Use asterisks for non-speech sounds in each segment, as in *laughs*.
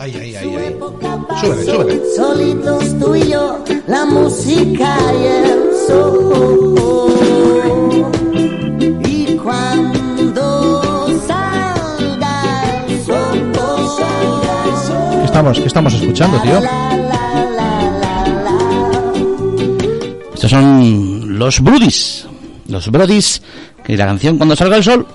Ahí, ahí, ahí, ahí. Súbele, súbele. Solitos tú y yo, la música y el sol. Y cuando salga el sol, ¿Qué estamos, qué estamos escuchando, tío? Estos son los Brudis. Los Brudis. Que la canción Cuando salga el sol.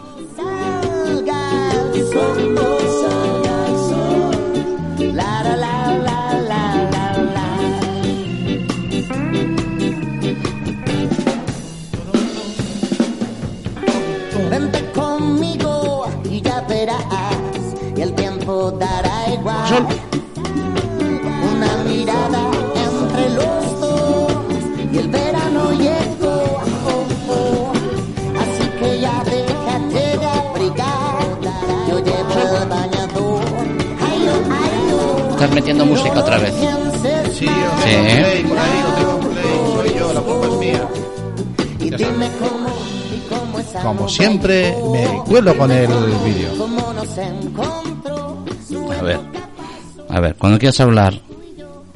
Cuelo con el vídeo. A ver. A ver, cuando quieras hablar,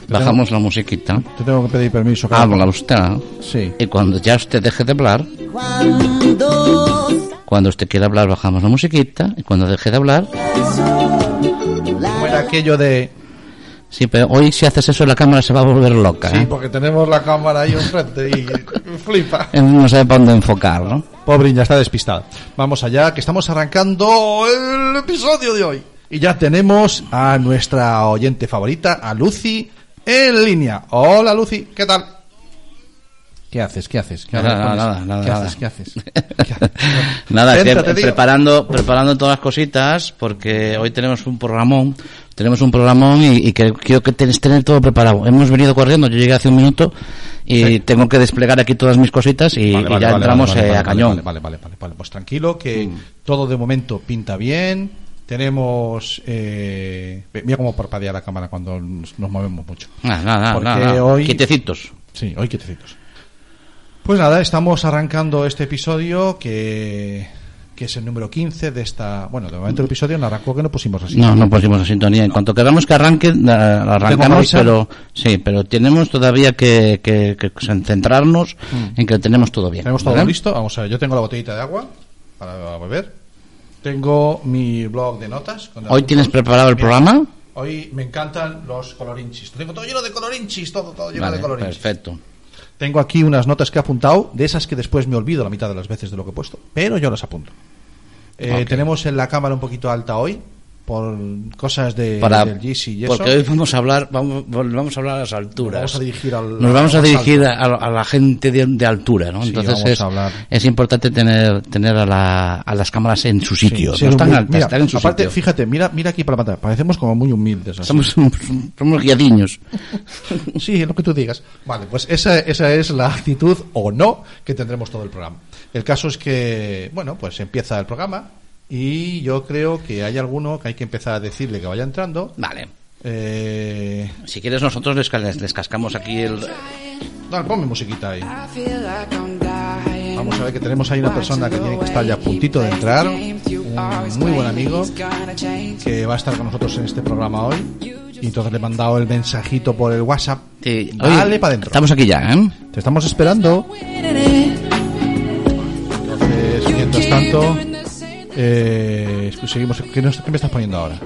bajamos la musiquita. Te tengo que pedir permiso. claro. Habla usted. Sí. Y cuando ya usted deje de hablar, Cuando cuando usted quiera hablar, bajamos la musiquita. Y cuando deje de hablar, Como era aquello de... sí, pero hoy si haces eso, la cámara se va a volver loca. Sí, ¿eh? porque tenemos la cámara ahí enfrente y *laughs* flipa. Eh, No sabe para dónde enfocar, ¿no? Pobre, ya está despistada. Vamos allá, que estamos arrancando el episodio de hoy. Y ya tenemos a nuestra oyente favorita, a Lucy, en línea. Hola, Lucy, ¿qué tal? ¿Qué haces? ¿Qué haces? ¿Qué Nada, nada, nada, ¿Qué haces? ¿Qué haces? *laughs* ¿Qué haces? Nada, que preparando, preparando todas las cositas, porque hoy tenemos un programón, tenemos un programón y, y que quiero que tenés tener todo preparado. Hemos venido corriendo, yo llegué hace un minuto y Sí. tengo que desplegar aquí todas mis cositas y, Vale, y vale, ya vale, entramos eh, a cañón. Vale, vale, vale. Pues tranquilo, que Mm. todo de momento pinta bien. Tenemos. Eh... Mira cómo parpadea la cámara cuando nos, nos movemos mucho. Nada, nada, Porque nada, nada. hoy- Quietecitos. Sí, hoy quietecitos. Pues nada, estamos arrancando este episodio que, que es el número 15 de esta. Bueno, de momento el episodio no arrancó que no pusimos así. No, no pusimos la sintonía. En cuanto queramos que arranque, la- la que arrancamos, pero sí, pero tenemos todavía que, que- que centrarnos en que tenemos todo bien. Mm. Tenemos todo listo. Vamos a ver, yo tengo la botellita de agua para beber. Tengo mi blog de notas. con ¿Hoy tienes preparado el programa? Hoy me encantan los colorinchis. Lo tengo todo lleno de colorinchis, todo, todo lleno Vale, de colorinchis. perfecto. Tengo aquí unas notas que he apuntado, de esas que después me olvido la mitad de las veces de lo que he puesto, pero yo las apunto. Eh. Tenemos en la cámara un poquito alta hoy, por cosas de, Para, del GC y eso. porque hoy vamos a hablar, vamos, vamos a hablar a las alturas. Nos vamos a dirigir al- Nos vamos a al dirigir salto. a, a la gente de, de altura, ¿no? Sí, Entonces es, importante tener, tener a, la- a las cámaras en su sitio. sí, no es están muy- altas, mira, están en su aparte, sitio. fíjate, mira, mira aquí para la pantalla, parecemos como muy humildes. así. Somos, somos guiadiños. *laughs* Sí, lo que tú digas. Vale, pues esa, esa es la actitud o no que tendremos todo el programa. El caso es que, bueno, pues empieza el programa y yo creo que hay alguno que hay que empezar a decirle que vaya entrando. Vale. Eh, Si quieres nosotros les, les, les cascamos aquí el... dale, ponme musiquita ahí. Vamos a ver que tenemos ahí una persona que tiene que estar ya a puntito de entrar. Un muy buen amigo que va a estar con nosotros en este programa hoy. Y entonces le he mandado el mensajito por el WhatsApp. Sí, Dale oye, para adentro. Estamos aquí ya, ¿eh? Te estamos esperando. Entonces, mientras tanto, eh, seguimos. ¿qué, nos- qué me estás poniendo ahora?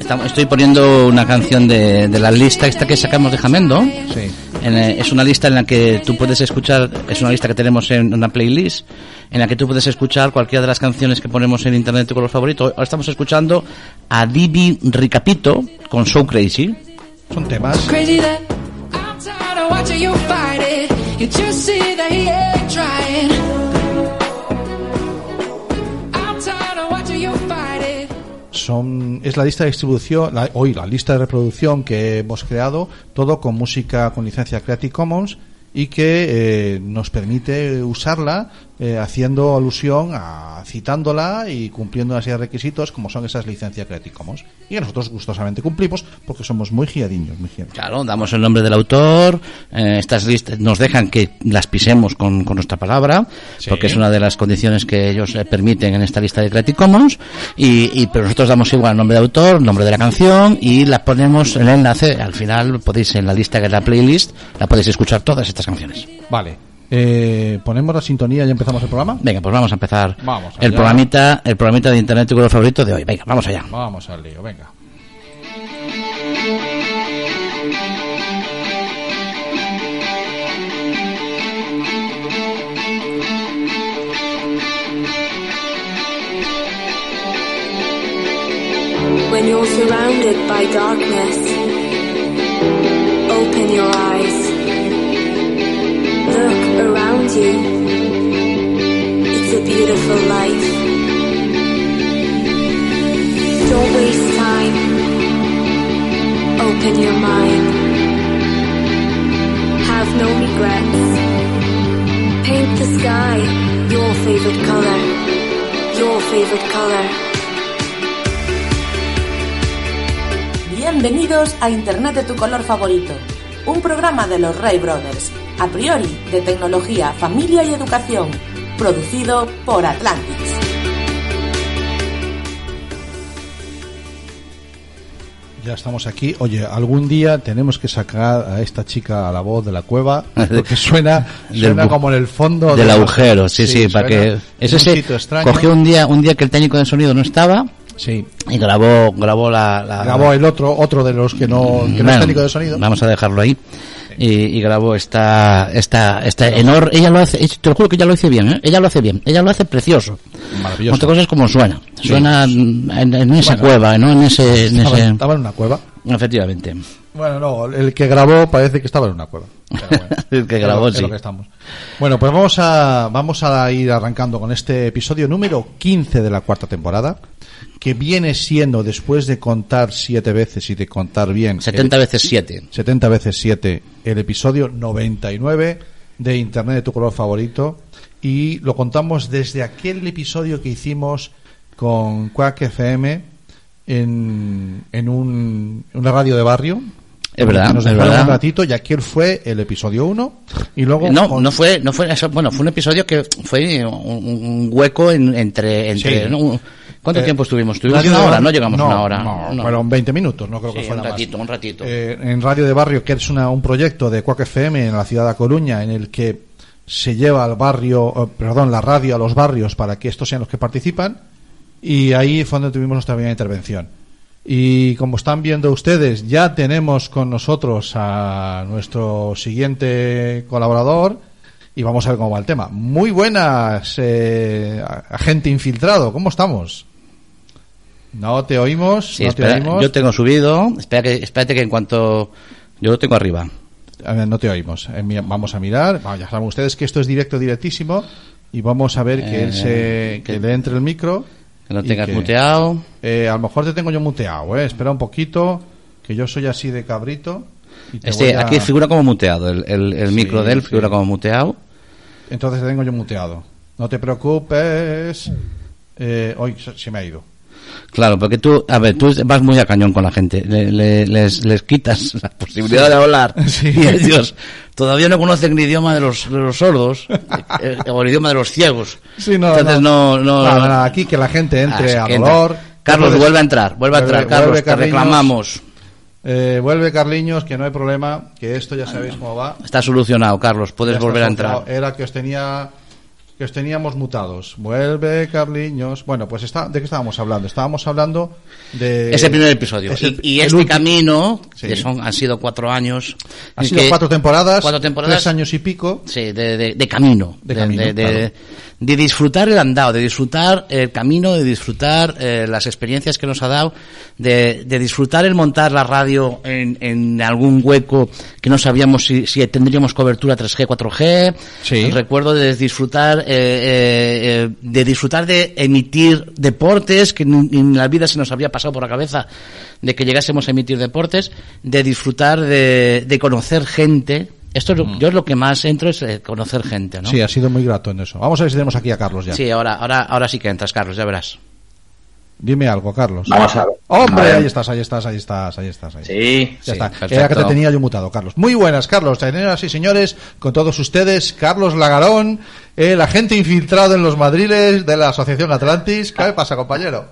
Estamos- estoy poniendo una canción de, de la lista esta que sacamos de Jamendo. Sí. En, eh, es una lista en la que tú puedes escuchar, es una lista que tenemos en una playlist, en la que tú puedes escuchar cualquiera de las canciones que ponemos en internet con los favoritos. Ahora estamos escuchando a Divi Ricapito con So Crazy. Son temas. Son, es la lista de distribución, la, hoy la lista de reproducción que hemos creado, todo con música con licencia Creative Commons y que eh, nos permite usarla eh, haciendo alusión a citándola y cumpliendo una serie de requisitos como son esas licencias Creative Commons. Y que nosotros gustosamente cumplimos porque somos muy giadiños, muy giadiños. Claro, damos el nombre del autor, eh, estas listas nos dejan que las pisemos con, con nuestra palabra, Sí. porque es una de las condiciones que ellos eh, permiten en esta lista de Creative Commons, y, y- pero nosotros damos igual el nombre de autor, el nombre de la canción, y la ponemos el enlace, al final podéis en la lista que es la playlist, la podéis escuchar todas estas canciones. Vale. Eh, ponemos la sintonía y empezamos el programa. Venga, pues vamos a empezar Vamos el programita, el programita de internet tu color favorito de hoy. Venga, vamos allá. Vamos al lío, venga. When you're surrounded by darkness, open your eyes. You. It's a beautiful life. Don't waste time. Open your mind. Have no regrets. Paint the sky your favorite color. Your favorite color. Bienvenidos a Internet de tu color favorito, un programa de los Ray Brothers, a priori de tecnología, familia y educación, producido por Atlantis. Ya estamos aquí. Oye, algún día tenemos que sacar a esta chica a la voz de la cueva porque suena, *laughs* como en el fondo del de- agujero, sí, sí, para que es un ese cogió un día un día que el técnico de sonido no estaba Sí. y grabó grabó la, la- Grabó el otro, otro de los que no, que no es técnico de sonido. Vamos a dejarlo ahí. Y, y grabó esta, esta, esta enorme, ella lo hace, te lo juro que ella lo hace bien, ¿eh? ella lo hace bien, ella lo hace precioso. Maravilloso. Otra cosa es como suena, suena en, en esa Bueno. cueva, ¿no? En ese, en Estaba, ese, estaba en una cueva. efectivamente. Bueno, no, el que grabó parece que estaba en una cueva. *laughs* Pero bueno, El que grabó, es lo sí. que estamos. Bueno, pues vamos a, vamos a ir arrancando con este episodio número 15 de la cuarta temporada, que viene siendo, después de contar siete veces y de contar bien... 70 el- veces 7. 70 veces 7, el episodio 99 de Internet de tu color favorito. Y lo contamos desde aquel episodio que hicimos con Quack FM en, en un, una radio de barrio. Es verdad, Nos es dejaron verdad. un ratito y aquel fue el episodio 1. Y luego. No, con- no fue, no fue eso, bueno, fue un episodio que fue un, un hueco en- entre, entre, Sí. ¿no? ¿Cuánto Eh, tiempo estuvimos? Estuvimos una hora, no llegamos a una hora. No, no. fueron 20 minutos, no creo Sí, que fuera un más. ratito, un ratito. Eh, en Radio de Barrio, que es una, un proyecto de Quack FM en la ciudad de Coruña, en el que se lleva al barrio, eh, perdón, la radio a los barrios para que estos sean los que participan. Y ahí fue donde tuvimos nuestra primera intervención. Y como están viendo ustedes, ya tenemos con nosotros a nuestro siguiente colaborador y vamos a ver cómo va el tema. Muy buenas, eh, agente infiltrado, ¿cómo estamos? No te oímos, Sí, no te oímos. yo tengo subido, espera que, espérate que en cuanto, yo lo tengo arriba. A ver, no te oímos. Eh, Vamos a mirar. Bueno, ya saben ustedes que esto es directo, directísimo. Y vamos a ver que Eh, él se, que que- le entre el micro. Que no tengas que- muteado. Eh, a lo mejor te tengo yo muteado, eh. Espera un poquito, que yo soy así de cabrito. y te Este, voy a- aquí figura como muteado, el, el, el Sí, micro de él figura como muteado. Entonces te tengo yo muteado. No te preocupes. Eh, hoy se me ha ido. Claro, porque tú, a ver, tú vas muy a cañón con la gente, le- le- les, les quitas *laughs* la posibilidad de hablar. *laughs* Sí. Y ellos todavía no conocen el idioma de los, de los sordos, *laughs* eh, o el idioma de los ciegos. Sí, no, Entonces no, no, Nada, nada, aquí que la gente entre Ah, a que dolor. Carlos, Entonces, vuelve a entrar, vuelve a entrar, vuelve- Carlos, vuelve te reclamamos. Eh, vuelve Carliños, que no hay problema, que esto ya sabéis cómo va. Está solucionado, Carlos, puedes Ya volver a entrar. Era que os tenía que os teníamos mutados. Vuelve Carliños. Bueno, pues está, ¿de qué estábamos hablando? Estábamos hablando de Ese primer episodio. es el- y y este último. camino, Sí. que son, han sido cuatro años. Han sido cuatro temporadas, cuatro temporadas. tres años y pico. Sí, de, de- de camino. De camino, de, de- claro. De disfrutar el andado, de disfrutar el camino, de disfrutar eh, las experiencias que nos ha dado, de, de disfrutar el montar la radio en, en algún hueco que no sabíamos si, si tendríamos cobertura 3G, 4G. Sí. Recuerdo de disfrutar, eh, eh, eh, de disfrutar de emitir deportes que ni en la vida se nos había pasado por la cabeza de que llegásemos a emitir deportes, de disfrutar de, de conocer gente Esto es lo- yo es lo que más entro es eh, conocer gente, ¿no? Sí, ha sido muy grato en eso. Vamos a ver si tenemos aquí a Carlos ya. Sí, ahora, ahora, ahora sí que entras, Carlos, ya verás. Dime algo, Carlos. Vamos a ver. Hombre, A ver. ahí estás, ahí estás, ahí estás, ahí estás. Ahí. Sí, Ya Sí, está. perfecto. Era que te tenía yo mutado, Carlos. Muy buenas, Carlos. Señoras y señores, con todos ustedes, Carlos Lagarón, el agente infiltrado en los madriles de la Asociación Atlantis. ¿Qué pasa, compañero?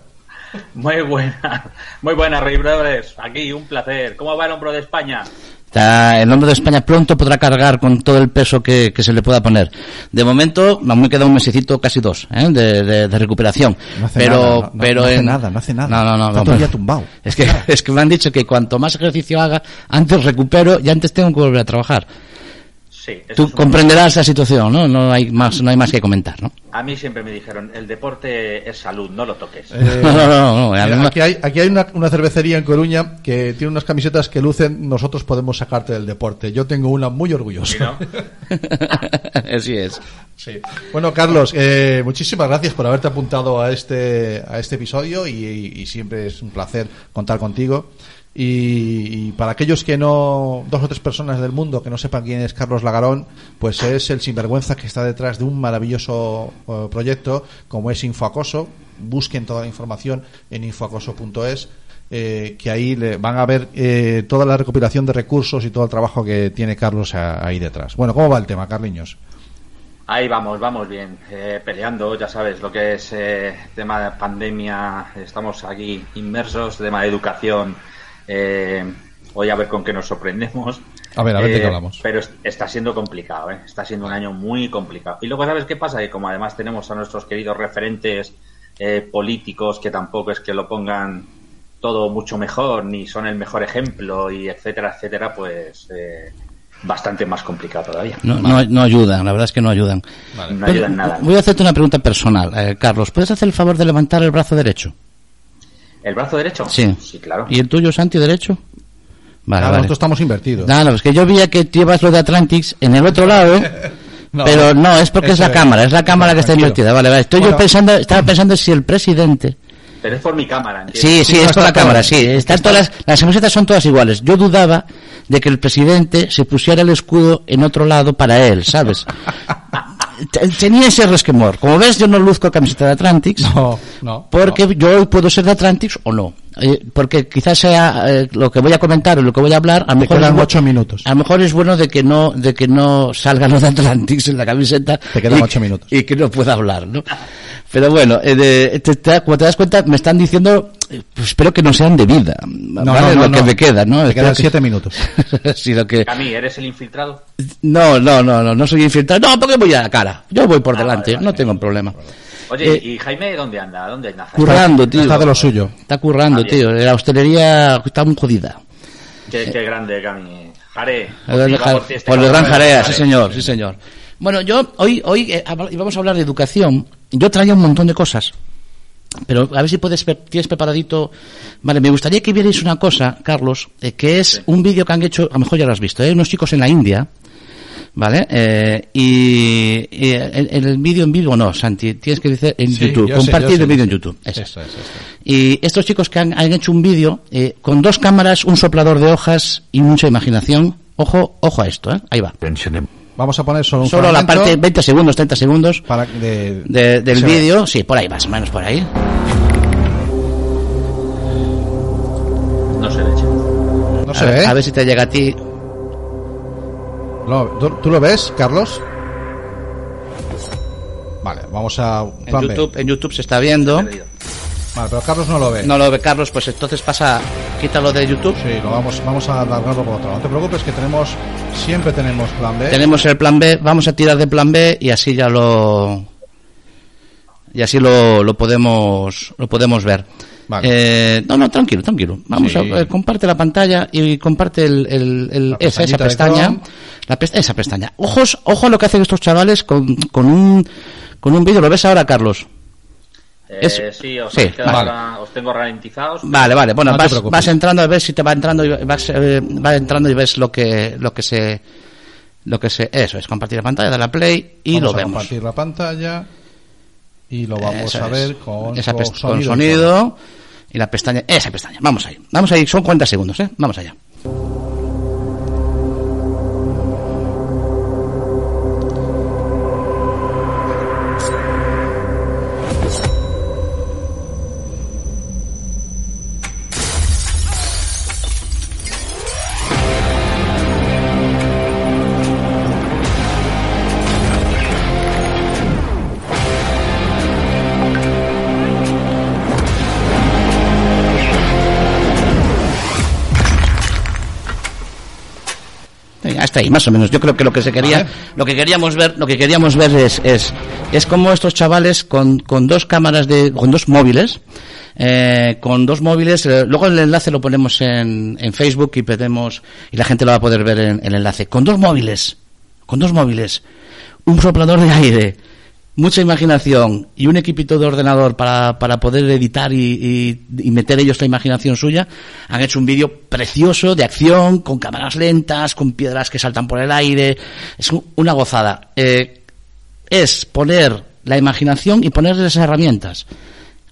muy buena, muy buena, Rey Brothers. Aquí, un placer. ¿Cómo va el hombro de España? Está- el nombre de España pronto podrá cargar con todo el peso que, que se le pueda poner. De momento, aún me queda un mesecito, casi dos, ¿eh? de, de- de recuperación. No hace pero, nada, no- no- pero no hace en- nada, no hace nada. No, no, no. Está todo el día pero- tumbado. Es que, *laughs* es que me han dicho que cuanto más ejercicio haga, antes recupero y antes tengo que volver a trabajar. Sí, Tú comprenderás la situación, ¿no? No hay más, no hay más que comentar, ¿no? A mí siempre me dijeron, el deporte es salud, no lo toques. Eh, *laughs* No, no, no, no, mira, además- aquí hay, aquí hay una, una cervecería en Coruña que tiene unas camisetas que lucen nosotros podemos sacarte del deporte. Yo tengo una muy orgullosa. ¿Sí, *laughs* no? Así es. Sí. Bueno, Carlos, eh, muchísimas gracias por haberte apuntado a este, a este episodio y, y siempre es un placer contar contigo. Y, para aquellos que no, dos o tres personas del mundo que no sepan quién es Carlos Lagarón, pues es el sinvergüenza que está detrás de un maravilloso eh, proyecto como es Infoacoso. Busquen toda la información en infoacoso.es. eh, que ahí le van a ver eh, toda la recopilación de recursos y todo el trabajo que tiene Carlos ahí detrás. Bueno, ¿cómo va el tema, Carliños? Ahí vamos, vamos bien, eh, peleando, ya sabes lo que es eh, tema de pandemia, estamos aquí inmersos, tema de educación, eh, hoy a ver con qué nos sorprendemos. A ver, a ver de qué Eh, hablamos. Pero es- está siendo complicado, ¿eh? está siendo un año muy complicado. Y luego, ¿sabes qué pasa? Que como además tenemos a nuestros queridos referentes eh, políticos que tampoco es que lo pongan todo mucho mejor, ni son el mejor ejemplo, y etcétera, etcétera, pues eh, bastante más complicado todavía. No, no, no ayudan, la verdad es que no ayudan. No ayuda en nada. Voy a hacerte una pregunta personal, eh, Carlos. ¿Puedes hacer el favor de levantar el brazo derecho? ¿El brazo derecho? Sí. Sí, claro. ¿Y el tuyo, Santi, derecho? Vale, vale. Nosotros estamos invertidos. No, no, es que yo veía que llevas lo de Atlantics en el otro lado, *laughs* No, pero no, es porque es la es. cámara, es la cámara que está invertida. Vale, vale. Estoy Bueno. yo pensando, estaba pensando si el presidente. Pero es por mi cámara, ¿entiendes? Sí, sí, no es por la cámara, sí. Están todas las, las camisetas son todas iguales. Yo dudaba de que el presidente se pusiera el escudo en otro lado para él, ¿sabes? *laughs* Tenía ese resquemor. Como ves, yo no luzco camiseta de Atlantics. No, no. Porque yo hoy puedo ser de Atlantics o no. Eh, porque quizás sea eh, lo que voy a comentar o lo que voy a hablar. A lo Te mejor quedan es ocho minutos. A lo mejor es bueno de que no, de que no salga lo de Atlantics en la camiseta. Te quedan y- ocho minutos. Y que no pueda hablar, ¿no? Pero bueno, eh, de- te- te- como te das cuenta, me están diciendo, eh, pues espero que no sean de vida. No, ¿vale? no, no, lo que me queda, ¿no? Espero quedan que- siete *laughs* minutos. sí, lo que... A mí, ¿eres el infiltrado? No, no, no, no, no soy infiltrado. No, porque voy a la cara. Yo voy por Ah, delante, vale, vale. no tengo problema. Oye, Eh, ¿y Jaime dónde anda? ¿Dónde anda Jaime? Currando, tío. Está de lo suyo. Está currando, Ah, tío. La hostelería está muy jodida. Qué, qué grande, Cami. Jare. Por el, este por el Gran Jarea, Jare. sí señor, sí señor. Bueno, yo hoy hoy eh, íbamos a hablar de educación. Yo traía un montón de cosas. Pero a ver si puedes tienes preparadito. Vale, me gustaría que vierais una cosa, Carlos, eh, que es un vídeo que han hecho, a lo mejor ya lo has visto, ¿eh? unos chicos en la India, ¿vale? Eh, y, y el, el vídeo en vivo no, Santi, tienes que decir en Sí, YouTube, yo sé, compartir sé, el vídeo en. YouTube. Eso. Eso es, eso es. Y estos chicos que han, han hecho un vídeo eh, con dos cámaras, un soplador de hojas y mucha imaginación. Ojo, ojo a esto, ¿eh? Ahí va. Vamos a poner solo un Solo la parte, 20 segundos, 30 segundos para de, de- del se ve. vídeo. Sí, por ahí, más o menos por ahí. No se eche. No a, se ver, ve. a ver si te llega a ti. No, ¿tú, tú lo ves, Carlos? Vale, vamos a En. YouTube, en YouTube se está viendo. Vale, pero Carlos no lo ve. No lo ve Carlos, pues entonces pasa, quítalo de YouTube. Sí, lo vamos, vamos a alargarlo por otro. No te preocupes que tenemos, siempre tenemos plan B. Tenemos el plan B, vamos a tirar de plan B y así ya lo y así lo, lo podemos lo podemos ver. Vale. Eh, no, no, tranquilo, tranquilo. Vamos Sí. a eh, comparte la pantalla y comparte el, el- el- La esa, pestaña, la pesta- esa pestaña. Ojos, ojo a lo que hacen estos chavales con, con un con un vídeo. ¿Lo ves ahora, Carlos? Eh, Es- sí, os, sí, vale. ahora- os tengo ralentizados. Vale, vale. Bueno, No vas, vas entrando a ver si te va entrando y vas, eh, va entrando y ves lo que lo que se lo que se eso es compartir la pantalla, darle a play y vamos lo a vemos. compartir la pantalla y lo vamos Eso a es. ver con, Esa con pest- con y sonido y la pestaña, esa pestaña. Vamos ahí. Vamos ahí, son 40 segundos, ¿eh? Vamos allá. Hasta ahí, más o menos. Yo creo que lo que se quería, Vale. lo que queríamos ver, lo que queríamos ver es, es, es como estos chavales con, con dos cámaras de, con dos móviles, eh, con dos móviles, eh, luego el enlace lo ponemos en, en Facebook y podemos, y la gente lo va a poder ver en, el enlace. Con dos móviles, con dos móviles, un soplador de aire, mucha imaginación y un equipito de ordenador para, para poder editar y, y- meter ellos la imaginación suya, han hecho un vídeo precioso de acción, con cámaras lentas, con piedras que saltan por el aire. Es un- una gozada. Eh, es poner la imaginación y ponerles herramientas.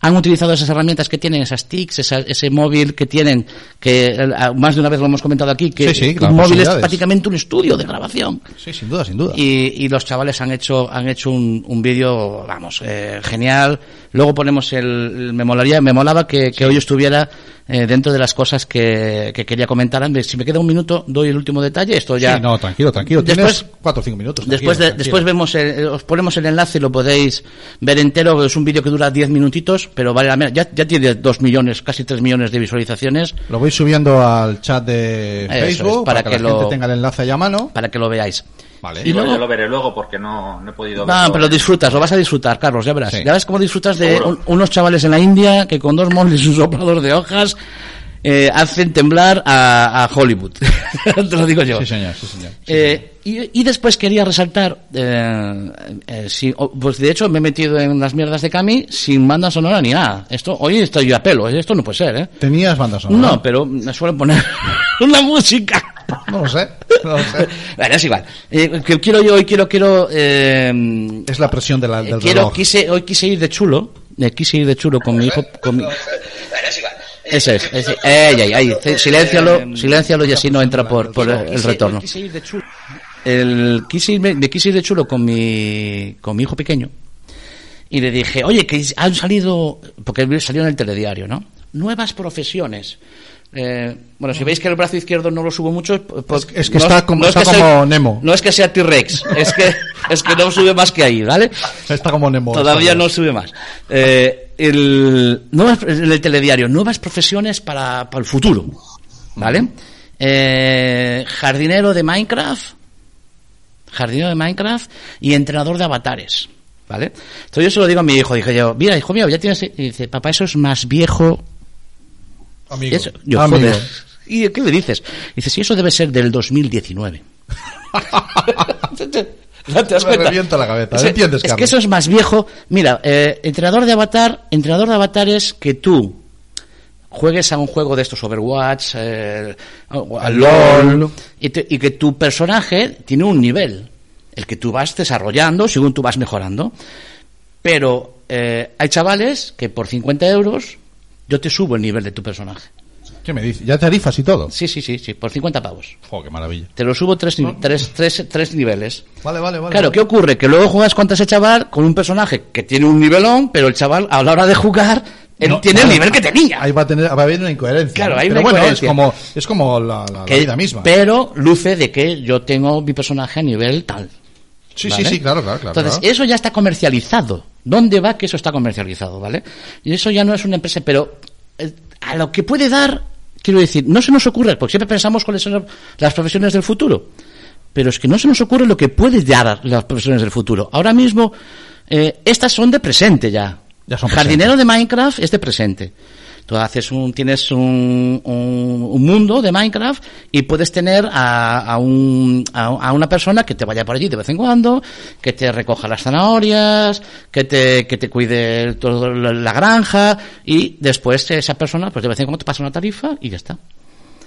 Han utilizado esas herramientas que tienen, esas TICs, esa- ese móvil que tienen, que eh, más de una vez lo hemos comentado aquí, que Sí, sí, un móvil es prácticamente un estudio de grabación. Sí, sin duda, sin duda. Y, y los chavales han hecho han hecho un, un vídeo, vamos, eh, genial. Luego ponemos el, me molaría, me molaba que, que hoy estuviera eh, dentro de las cosas que, que quería comentar. Si me queda un minuto, doy el último detalle. Esto ya. Sí, no, tranquilo, tranquilo. Después- Tienes cuatro o cinco minutos. Después, de- después vemos, el- os ponemos el enlace y lo podéis ver entero. Es un vídeo que dura 10 minutitos, pero vale la pena. Ya, ya tiene 2 millones, casi 3 millones de visualizaciones Lo voy subiendo al chat de Eso es, Facebook para para, que, que la lo- gente tenga el enlace ahí a mano. para que lo veáis. Vale. Y yo lo veré luego porque no, no he podido No, verlo. pero lo disfrutas, lo vas a disfrutar, Carlos, ya verás. Sí. Ya ves cómo disfrutas de un- unos chavales en la India que con dos móviles y un soplador de hojas eh, hacen temblar a, a Hollywood. *laughs* Te lo digo yo. Sí, señor, sí, señor. Sí, Eh, y, y después quería resaltar, eh, eh, si- o- pues de hecho me he metido en las mierdas de Cami sin banda sonora ni nada. Esto, hoy estoy yo a pelo, esto no puede ser, ¿eh? ¿Tenías bandas sonoras? No, pero me suelen poner *laughs* una música. No lo sé. No lo sé. *laughs* Bueno, es igual. Eh, que quiero yo hoy quiero quiero eh, Es la presión de la- del quiero reloj. quise hoy quise ir de chulo, eh, quise ir de chulo con mi hijo con mi ese es, ese, ey, ey, ey, c- siléncialo, siléncialo y así no entra por, por el, el retorno. El, quise ir, me quise ir de chulo con mi, con mi hijo pequeño y le dije, oye, que han salido, porque salió en el telediario, ¿no? Nuevas profesiones. Eh, bueno, si veis que el brazo izquierdo no lo subo mucho, pues, Es- es que está como- está que como sea- Nemo. No es que sea T-Rex, es que, es que no sube más que ahí, ¿vale? Está como Nemo. Todavía no sube más. Eh, el, nuevas, el telediario, nuevas profesiones para, para el futuro, ¿vale? Eh, jardinero de Minecraft, jardinero de Minecraft y entrenador de avatares, ¿vale? Entonces yo se lo digo a mi hijo, dije yo, mira, hijo mío, ya tienes... Y dice, papá, eso es más viejo... Amigo. Eso, yo, Amigo. joder. ¿Y qué le dices? Dice, sí, eso debe ser del 2019. ¿No *laughs* te das Me revienta la cabeza. Es, ¿Entiendes, es que eso es más viejo. Mira, eh, entrenador de avatar, entrenador de avatar es que tú juegues a un juego de estos Overwatch, eh, o al LOL, y, te- y que tu personaje tiene un nivel, el que tú vas desarrollando según tú vas mejorando. Pero eh, hay chavales que por 50 euros yo te subo el nivel de tu personaje. ¿Qué me dices? ¿Ya tarifas y todo? Sí, sí, sí, sí, por 50 pavos. Jo, qué maravilla. Te lo subo tres, tres, tres, tres niveles. Vale, vale, vale. Claro, ¿qué ocurre? Que luego juegas contra ese chaval con un personaje que tiene un nivelón, pero el chaval a la hora de jugar, él No, tiene claro. el nivel que tenía. Ahí va a, tener, va a haber una incoherencia. Claro, hay Pero una bueno, incoherencia. es como, es como la, la- la Que- vida misma. Pero luce de que yo tengo mi personaje a nivel tal. sí, ¿vale? sí, sí, claro, claro. claro Entonces, claro. eso ya está comercializado. ¿Dónde va que eso está comercializado, vale? Y eso ya no es una empresa, pero eh, a lo que puede dar, quiero decir, no se nos ocurre, porque siempre pensamos cuáles son las profesiones del futuro. Pero es que no se nos ocurre lo que puede dar las profesiones del futuro. Ahora mismo, eh, estas son de presente ya. Ya son Jardinero de Minecraft es de presente. Tú haces un, tienes un, un, un mundo de Minecraft y puedes tener a, a, un, a, a una persona que te vaya por allí de vez en cuando, que te recoja las zanahorias, que te, que te cuide toda la, granja y después esa persona pues de vez en cuando te pasa una tarifa y ya está.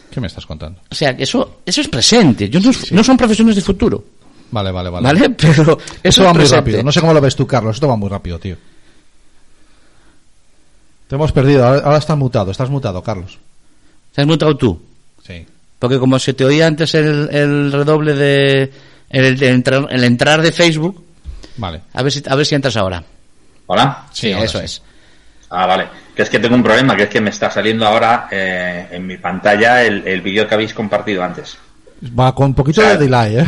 ¿Qué me estás contando? O sea, eso, eso es presente. Yo no, no son profesiones de futuro. Vale, vale, vale. ¿Vale? *laughs* Pero eso, Eso es va muy rápido. No sé cómo lo ves tú, Carlos. Esto va muy rápido, tío. Te hemos perdido. Ahora, ahora estás mutado. Estás mutado, Carlos. ¿Te has mutado tú? Sí. Porque como se te oía antes el, el redoble de el, el entrar, el entrar de Facebook, Vale. a ver si a ver si entras ahora. ¿Hola? Sí, ahora eso sí. es. Ah, vale. Que es que tengo un problema, que es que me está saliendo ahora eh, en mi pantalla el, el vídeo que habéis compartido antes. Va con un poquito O sea, de delay, ¿eh?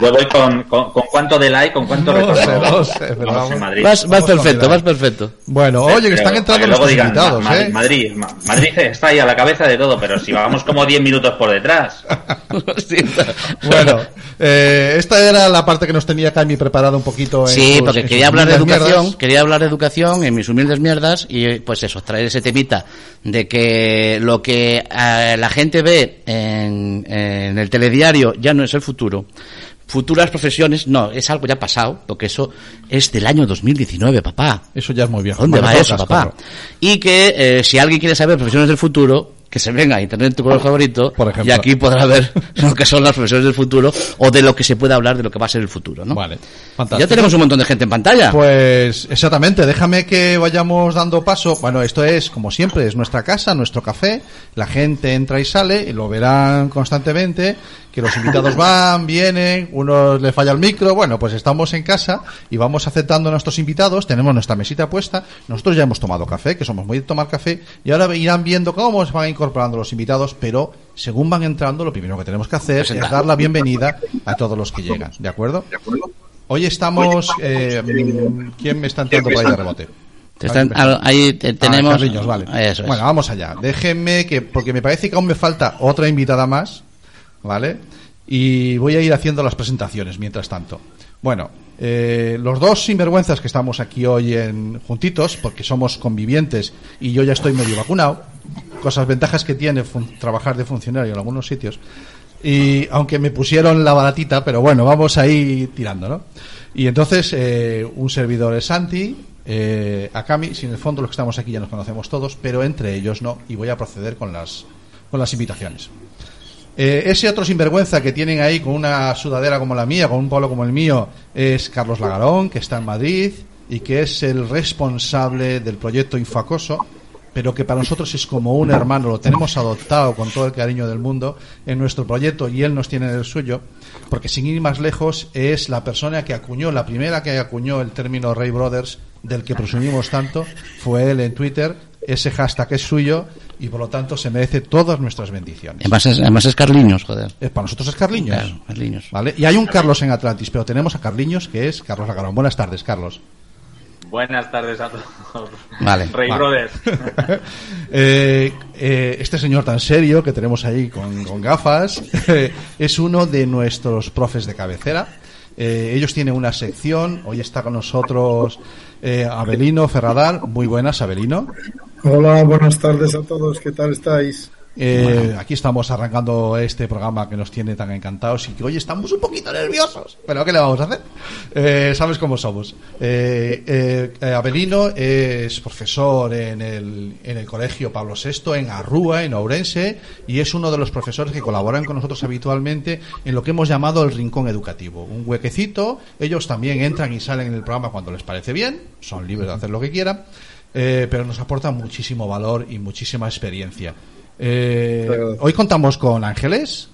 Yo voy con, con, con cuánto de like, con cuánto No sé, no sé, pero Vamos vamos. Madrid. Vas, vas perfecto, vas perfecto. Bueno, oye, que están entrando digan, invitados, Ma- Ma- ¿eh? Madrid, Ma- Madrid está ahí a la cabeza de todo, pero si vamos como 10 minutos por detrás. *laughs* Sí. Bueno, eh, esta era la parte que nos tenía Cami preparada un poquito. En Sí, sus- porque en quería hablar de educación, mierdas. quería hablar de educación en mis humildes mierdas y pues eso, traer ese temita de que lo que eh, la gente ve en, en el telediario ya no es el futuro. Futuras profesiones, no, es algo ya pasado, porque eso es del año 2019, papá. Eso ya es muy viejo. ¿Dónde va eso, papá? Y que eh, si alguien quiere saber profesiones del futuro, que se venga a Internet tu color favorito Por ejemplo. y aquí podrá ver *laughs* lo que son las profesiones del futuro o de lo que se puede hablar de lo que va a ser el futuro, ¿no? Vale, fantástico. Ya tenemos un montón de gente en pantalla. Pues exactamente, déjame que vayamos dando paso. Bueno, esto es como siempre, es nuestra casa, nuestro café. La gente entra y sale y lo verán constantemente. Que los invitados van, vienen, uno le falla el micro. Bueno, pues estamos en casa y vamos aceptando a nuestros invitados. Tenemos nuestra mesita puesta. Nosotros ya hemos tomado café, que somos muy de tomar café. Y ahora irán viendo cómo se van incorporando los invitados. Pero según van entrando, lo primero que tenemos que hacer es dar la bienvenida a todos los que llegan. ¿De acuerdo? Hoy estamos. Eh, ¿Quién me está entrando por ahí de rebote? Te están- al- ahí te- tenemos. Ah, Carliños, vale. Eso es. Bueno, vamos allá. Déjenme que, porque me parece que aún me falta otra invitada más, ¿vale? Y voy a ir haciendo las presentaciones mientras tanto. Bueno, eh, los dos sinvergüenzas que estamos aquí hoy en juntitos, porque somos convivientes y yo ya estoy medio vacunado, cosas, ventajas que tiene trabajar de funcionario en algunos sitios. Y aunque me pusieron la baratita, pero bueno, vamos ahí tirando, ¿no? Y entonces, eh, un servidor es Santi, eh, Akami, si en el fondo los que estamos aquí ya nos conocemos todos, pero entre ellos no, y voy a proceder con las, con las invitaciones. Eh, ese otro sinvergüenza que tienen ahí con una sudadera como la mía, con un polo como el mío, es Carlos Lagarón, que está en Madrid y que es el responsable del proyecto Infacoso, pero que para nosotros es como un hermano, lo tenemos adoptado con todo el cariño del mundo en nuestro proyecto y él nos tiene en el suyo, porque sin ir más lejos es la persona que acuñó, la primera que acuñó el término Ray Brothers, del que presumimos tanto, fue él en Twitter, ese hashtag es suyo y por lo tanto se merece todas nuestras bendiciones. Además es, además es Carliños, joder. Eh, Para nosotros es Carliños. Claro, Carliños. ¿Vale? Y hay un Carlos en Atlantis, pero tenemos a Carliños, que es Carlos Lagarón. Buenas tardes, Carlos. Buenas tardes a todos. Vale. Rey Vale. Brothers. *laughs* Eh, eh, este señor tan serio que tenemos ahí con, con gafas *laughs* es uno de nuestros profes de cabecera. Eh, ellos tienen una sección. Hoy está con nosotros eh, Abelino Ferradal. Muy buenas, Abelino. Hola, buenas tardes a todos, ¿qué tal estáis? Eh, aquí estamos arrancando este programa que nos tiene tan encantados y que hoy estamos un poquito nerviosos. Pero ¿qué le vamos a hacer? Eh, Sabes cómo somos. Eh, eh, eh, Abelino es profesor en el, en el colegio Pablo VI, en Arrúa, en Ourense, y es uno de los profesores que colaboran con nosotros habitualmente en lo que hemos llamado el rincón educativo. Un huequecito, ellos también entran y salen en el programa cuando les parece bien, son libres de hacer lo que quieran, eh, pero nos aportan muchísimo valor y muchísima experiencia. Eh, Claro. hoy contamos con Ángeles.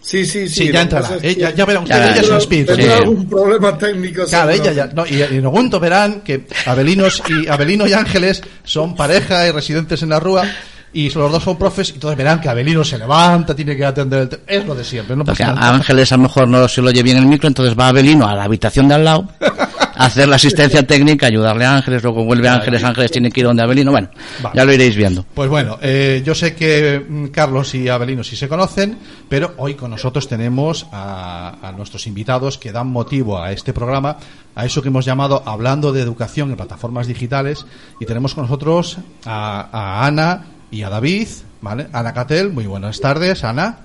Sí, sí, sí. Sí, ya entrará. Ella, que ya verán ustedes, ella es un espíritu. Tendrá Sí. algún problema técnico. Claro, seguro. ella ya, no, y, en algún verán que Abelinos y Abelino y Ángeles son pareja y residentes en la Rúa y los dos son profes y entonces verán que Abelino se levanta, tiene que atender el es lo de siempre, no Porque pasa a nada. Ángeles a lo mejor no se lo oye bien el micro, entonces va Abelino a la habitación de al lado hacer la asistencia técnica, ayudarle a Ángeles, luego vuelve Ángeles, Ángeles tiene que ir donde Abelino, bueno, Vale. ya lo iréis viendo. Pues bueno, eh, yo sé que mm, Carlos y Abelino sí se conocen, pero hoy con nosotros tenemos a, a nuestros invitados que dan motivo a este programa, a eso que hemos llamado Hablando de Educación en Plataformas Digitales, y tenemos con nosotros a, a Ana y a David, ¿vale? Ana Catel, muy buenas tardes, Ana.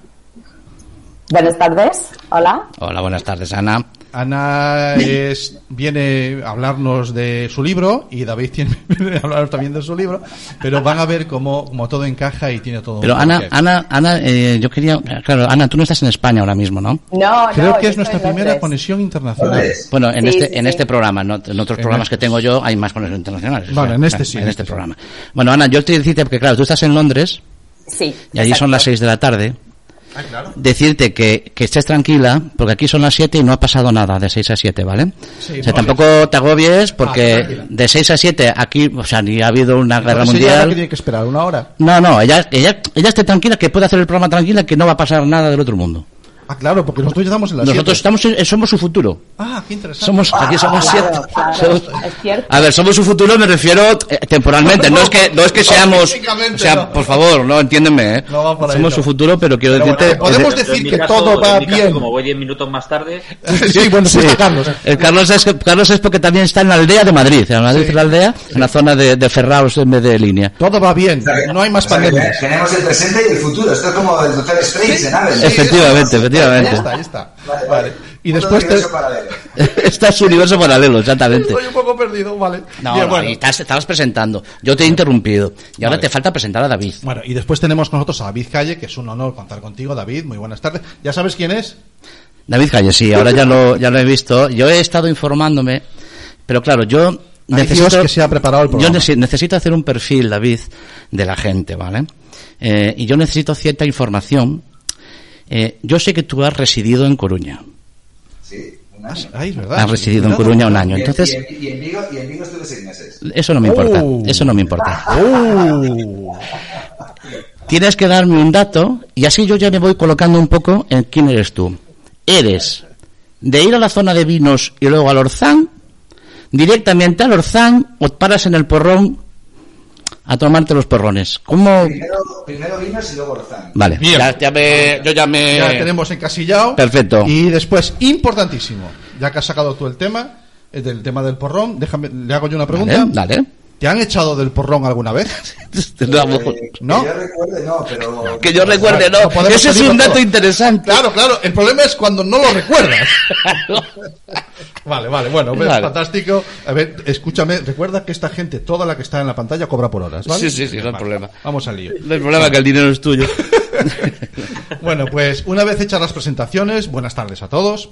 Buenas tardes, hola. Hola, buenas tardes, Ana. Ana es, viene a hablarnos de su libro y David tiene, *laughs* viene a hablarnos también de su libro, pero van a ver cómo, cómo todo encaja y tiene todo Pero un Ana. Ana, Ana, eh, yo quería, claro, Ana, tú no estás en España ahora mismo, ¿no? No, Creo no, que es nuestra primera conexión internacional. Bueno, en Sí, este, sí, en sí. este programa, ¿no? en otros En programas este, que tengo yo hay más conexiones internacionales. o Vale, sea, en este sí, En este este sí. programa. Bueno, Ana, yo te decirte, porque claro, tú estás en Londres Sí. y allí son las 6 de la tarde. Decirte que, que estés tranquila, porque aquí son las 7 y no ha pasado nada de 6 a 7, ¿vale? Sí, o sea, no, tampoco te agobies, Ah, porque tranquila. de 6 a 7 aquí, o sea, ni ha habido una guerra ella que mundial. tiene que esperar una hora. No, no, ella, ella, ella esté tranquila, que puede hacer el programa tranquila, que no va a pasar nada del otro mundo. Ah, claro, porque nosotros ya estamos en la Nosotros estamos en- somos su futuro. Ah, qué interesante. Somos, aquí somos siete. claro, Somos- es cierto. a ver, somos su futuro, me refiero eh, temporalmente. No es que, no es que *laughs* seamos, o sea, no. por favor, no, entiéndeme, ¿eh? No va por ahí, Somos no. su futuro, pero quiero Pero decirte. bueno, podemos eh, decir que caso- todo va caso, bien. como voy 10 minutos más tarde, *laughs* sí, bueno, sí, Sí. está Carlos. El Carlos es, que- Carlos es porque también está en la aldea de Madrid. En Madrid es la aldea, en la zona de, de Ferraos en vez de línea. Todo va bien, no hay más O sea, que pandemias. Tenemos el presente y el futuro. Esto es como el Doctor Strange en Aves. Efectivamente, efectivamente. Ahí está, ahí está. Vale, Vale. vale. Y después te... universo paralelo. *laughs* Está su universo paralelo, exactamente. Estoy un poco perdido, vale. No, Bien, no, bueno. y estás- estabas presentando. Yo te he interrumpido. Y ahora Vale. te falta presentar a David. Bueno, y después tenemos con nosotros a David Calle, que es un honor contar contigo, David. Muy buenas tardes. ¿Ya sabes quién es? David Calle, sí, ahora ya lo, ya lo he visto. Yo he estado informándome, pero claro, yo necesito, Dios, que se ha preparado el yo programa. necesito hacer un perfil, David, de la gente, ¿vale? Eh, y yo necesito cierta información. Eh, yo sé que tú has residido en Coruña. Sí, un año. Ay, verdad. Has residido en Coruña un año. Y en- Entonces, y, en, y en Vigo, y en Vigo estuve seis meses. eso no me importa. Oh. Eso no me importa. Uh. Tienes que darme un dato y así yo ya me voy colocando un poco en quién eres tú. ¿Eres de ir a la zona de vinos y luego al Orzán? ¿Directamente al Orzán o paras en el porrón a tomarte los porrones? ¿Cómo? Primero, primero vinos y luego Rozán. Vale, Bien. ya, ya me, yo ya me... Ya tenemos encasillado. Perfecto. Y después, importantísimo, ya que has sacado tú el tema, eh, del tema del porrón, déjame, le hago yo una pregunta. Vale, dale. ¿Te han echado del porrón alguna vez? *laughs* No, Eh, ¿No? Que yo recuerde, no, pero... Que yo recuerde, no. Podemos Ese es un todo. dato interesante. Claro, claro. El problema es cuando no lo recuerdas. *laughs* vale, vale. Bueno, ves, Vale. fantástico. A ver, escúchame. Recuerda que esta gente, toda la que está en la pantalla, cobra por horas, ¿vale? Sí, sí, sí, no hay problema. Vamos al lío. No hay problema que el dinero es tuyo. *laughs* Bueno, pues una vez hechas las presentaciones, buenas tardes a todos.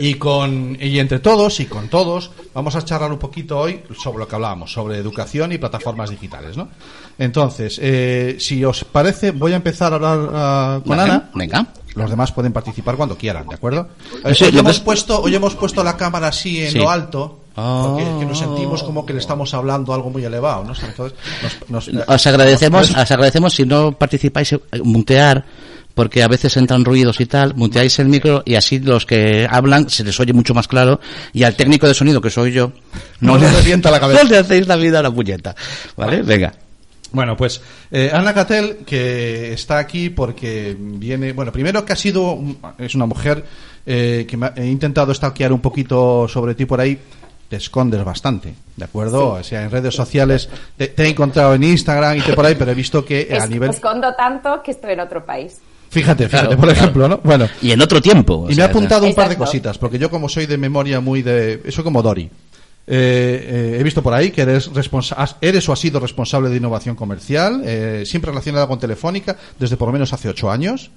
Y con y entre todos y con todos vamos a charlar un poquito hoy sobre lo que hablábamos, sobre educación y plataformas digitales, ¿no? Entonces, eh, si os parece, voy a empezar a hablar ah, con Ana. Venga. Los demás pueden participar cuando quieran, ¿de acuerdo? Eh, Sí, hoy, lo hemos puesto, hoy hemos puesto la cámara así en Sí. lo alto, porque Ah. que nos sentimos como que le estamos hablando algo muy elevado, ¿no? Entonces, nos- nos- Os agradecemos, nos- os agradecemos si no participáis, eh, mutear, porque a veces entran ruidos y tal, muteáis el micro y así los que hablan se les oye mucho más claro y al técnico de sonido que soy yo No le revienta la cabeza. *laughs* no le hacéis la vida a la puñeta, ¿vale? Venga. Bueno, pues eh, Ana Catel, que está aquí porque viene, bueno, primero que ha sido, un- es una mujer eh, que me ha- he intentado stalkear un poquito sobre ti por ahí, te escondes bastante, ¿de acuerdo? O sea, en redes sociales te, te he encontrado en Instagram y te por ahí, pero he visto que a Es- nivel... Escondo tanto que estoy en otro país. Fíjate, fíjate, Claro, por claro. ejemplo, ¿no? Bueno, Y en otro tiempo. y me ha apuntado un par de cositas, porque yo como soy de memoria muy de... Eso como Dori. Eh, eh, he visto por ahí que eres, eres o has sido responsable de innovación comercial, eh, siempre relacionada con Telefónica, desde por lo menos hace ocho años.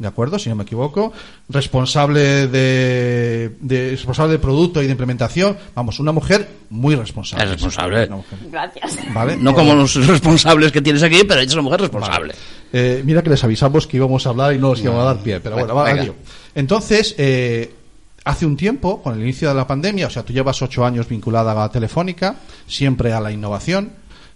¿De acuerdo? Si no me equivoco. Responsable de, de- responsable de producto y de implementación. Vamos, una mujer muy responsable. Es responsable. Gracias. ¿Vale? No como los responsables que tienes aquí, pero ella es una mujer responsable. Eh, mira que les avisamos que íbamos a hablar y no os íbamos a dar pie, pero bueno, Bueno, va. Entonces, eh, hace un tiempo, con el inicio de la pandemia, o sea, tú llevas ocho años vinculada a Telefónica, siempre a la innovación,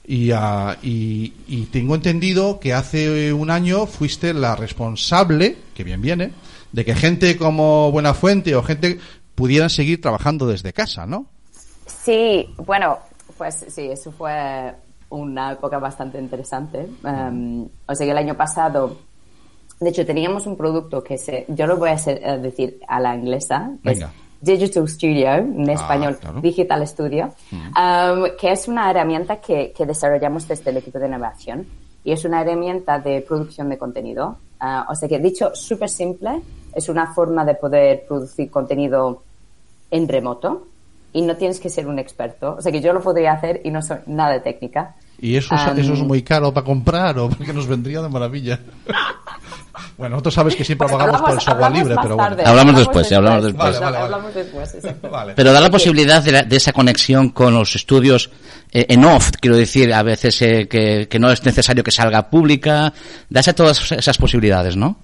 y, a- y, y tengo entendido que hace un año fuiste la responsable, que bien viene, de que gente como Buenafuente o gente pudieran seguir trabajando desde casa, ¿no? Sí, bueno, pues sí, eso fue una época bastante interesante. Um, o sea que el año pasado, de hecho, teníamos un producto que se, yo lo voy a, hacer- a decir a la inglesa, que Venga. es Digital Studio, en español claro. Digital Studio, um, que es una herramienta que, que desarrollamos desde el equipo de innovación y es una herramienta de producción de contenido. Ah, o sea que, dicho súper simple, es una forma de poder producir contenido en remoto y no tienes que ser un experto. O sea que yo lo podría hacer y no soy nada técnica. ¿Y eso, es- Am, eso es muy caro para comprar o *laughs* porque nos vendría de maravilla? *laughs* bueno, tú sabes que siempre Pues abogamos por el software hablamos libre, pero bueno. tarde. Hablamos después, sí, hablamos después. Vale, vale, vale. Hablamos después, exacto. *laughs* Vale. Pero da la posibilidad de, la- de esa conexión con los estudios eh, en off, quiero decir, a veces eh, que, que no es necesario que salga pública, dase todas esas posibilidades, ¿no?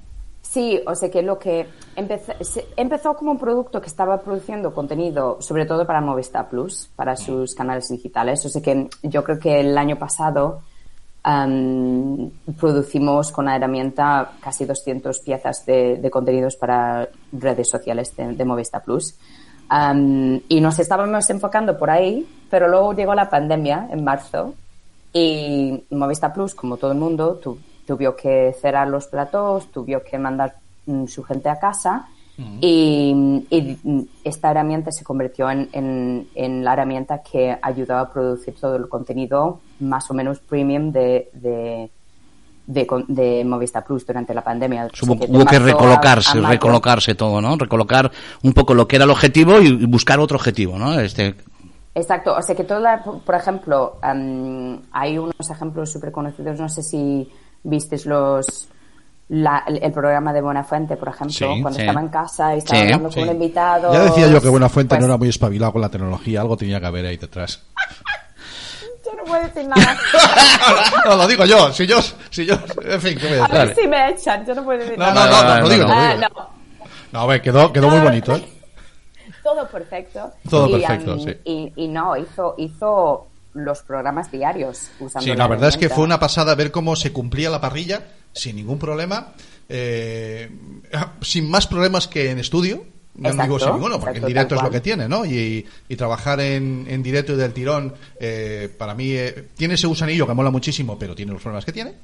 Sí, o sea que lo que empezó, se- empezó como un producto que estaba produciendo contenido, sobre todo para Movistar Plus, para sus canales digitales. O sea que yo creo que el año pasado am, producimos con la herramienta casi 200 piezas de, contenidos para redes sociales de, de Movistar Plus. Am, y nos estábamos enfocando por ahí, pero luego llegó la pandemia en marzo y Movistar Plus, como todo el mundo, tu- tuvo que cerrar los platos, tuvo que mandar mm, su gente a casa y, y, esta herramienta se convirtió en, en- en la herramienta que ayudó a producir todo el contenido más o menos premium de, de, de, de Movistar Plus durante la pandemia. De hubo que a- recolocarse, a recolocarse todo, ¿no? Recolocar un poco lo que era el objetivo y, buscar otro objetivo, ¿no? Este, Exacto, o sea que toda, por ejemplo, am, hay unos ejemplos súper conocidos, no sé si visteis los la- el, programa de Buenafuente, por ejemplo, Sí, cuando sí. estaba en casa y estaba Sí, hablando sí. con un invitado. Ya decía yo que Buenafuente pues, no era muy espabilado con la tecnología, algo tenía que haber ahí detrás. *laughs* Yo no puedo decir nada. *laughs* no, lo digo yo, si yo, si yo, en fin, ¿qué voy a A decir? ver si me echan, yo no puedo decir No, nada. no, no, no, no digo, no Ah, digo. no. No, a ver, quedó, quedó muy bonito, ¿eh? *laughs* Todo perfecto. Todo Y, perfecto, am, sí. Y, y no, hizo, hizo los programas diarios usando Sí, la verdad es que fue una pasada ver cómo se cumplía la parrilla sin ningún problema, eh, sin más problemas que en estudio. No Exacto, digo sin ninguno, porque exacto, en directo es lo que tiene, ¿no? Y, y trabajar en, en directo y del tirón, eh, para mí, eh, tiene ese gusanillo que mola muchísimo, pero tiene los problemas que tiene.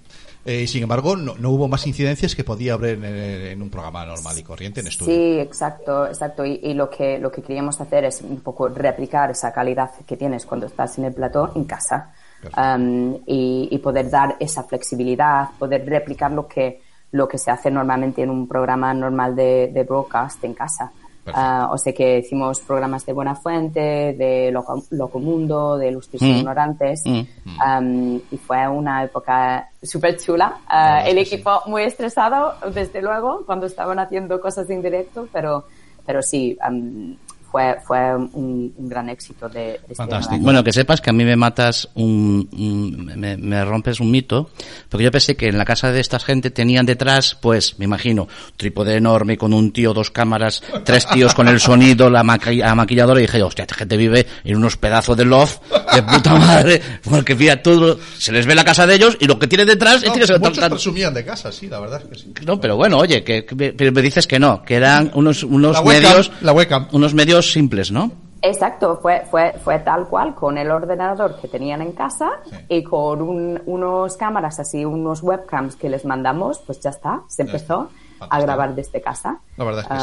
Eh, y sin embargo, no, no hubo más incidencias que podía haber en, en un programa normal y corriente en estudio. Sí, exacto, exacto. Y, y lo que lo que queríamos hacer es un poco replicar esa calidad que tienes cuando estás en el plató en casa Um, y, y poder dar esa flexibilidad, poder replicar lo que lo que se hace normalmente en un programa normal de, de broadcast en casa. Ah, o sea que hicimos programas de Buena Fuente, de Loco, Locomundo, de Lustres Mm. Ignorantes. Mm. Um, y fue una época súper chula. Ah, el equipo muy estresado, desde luego, cuando estaban haciendo cosas en directo, pero, pero sí, um, fue, fue un, un gran éxito de, de este año. Bueno, que sepas que a mí me matas un, un- me, me rompes un mito, porque yo pensé que en la casa de esta gente tenían detrás, pues, me imagino, un trípode enorme con un tío, dos cámaras, tres tíos con el sonido, la, maqui- la maquilladora, y dije, hostia, esta gente vive en unos pedazos de loft de puta madre, porque fíjate, todo, se les ve la casa de ellos y lo que tiene detrás No, es que se muchos tan- presumían de casa, sí, la verdad es que sí. no, pero bueno, oye, que, que me- pero me dices que no, que eran unos, unos La webcam, medios, la webcam. unos medios simples, ¿no? Exacto, fue, fue, fue tal cual, con el ordenador que tenían en casa y con un- unos cámaras así, unos webcams que les mandamos, pues ya está, se empezó a grabar desde casa. La verdad es que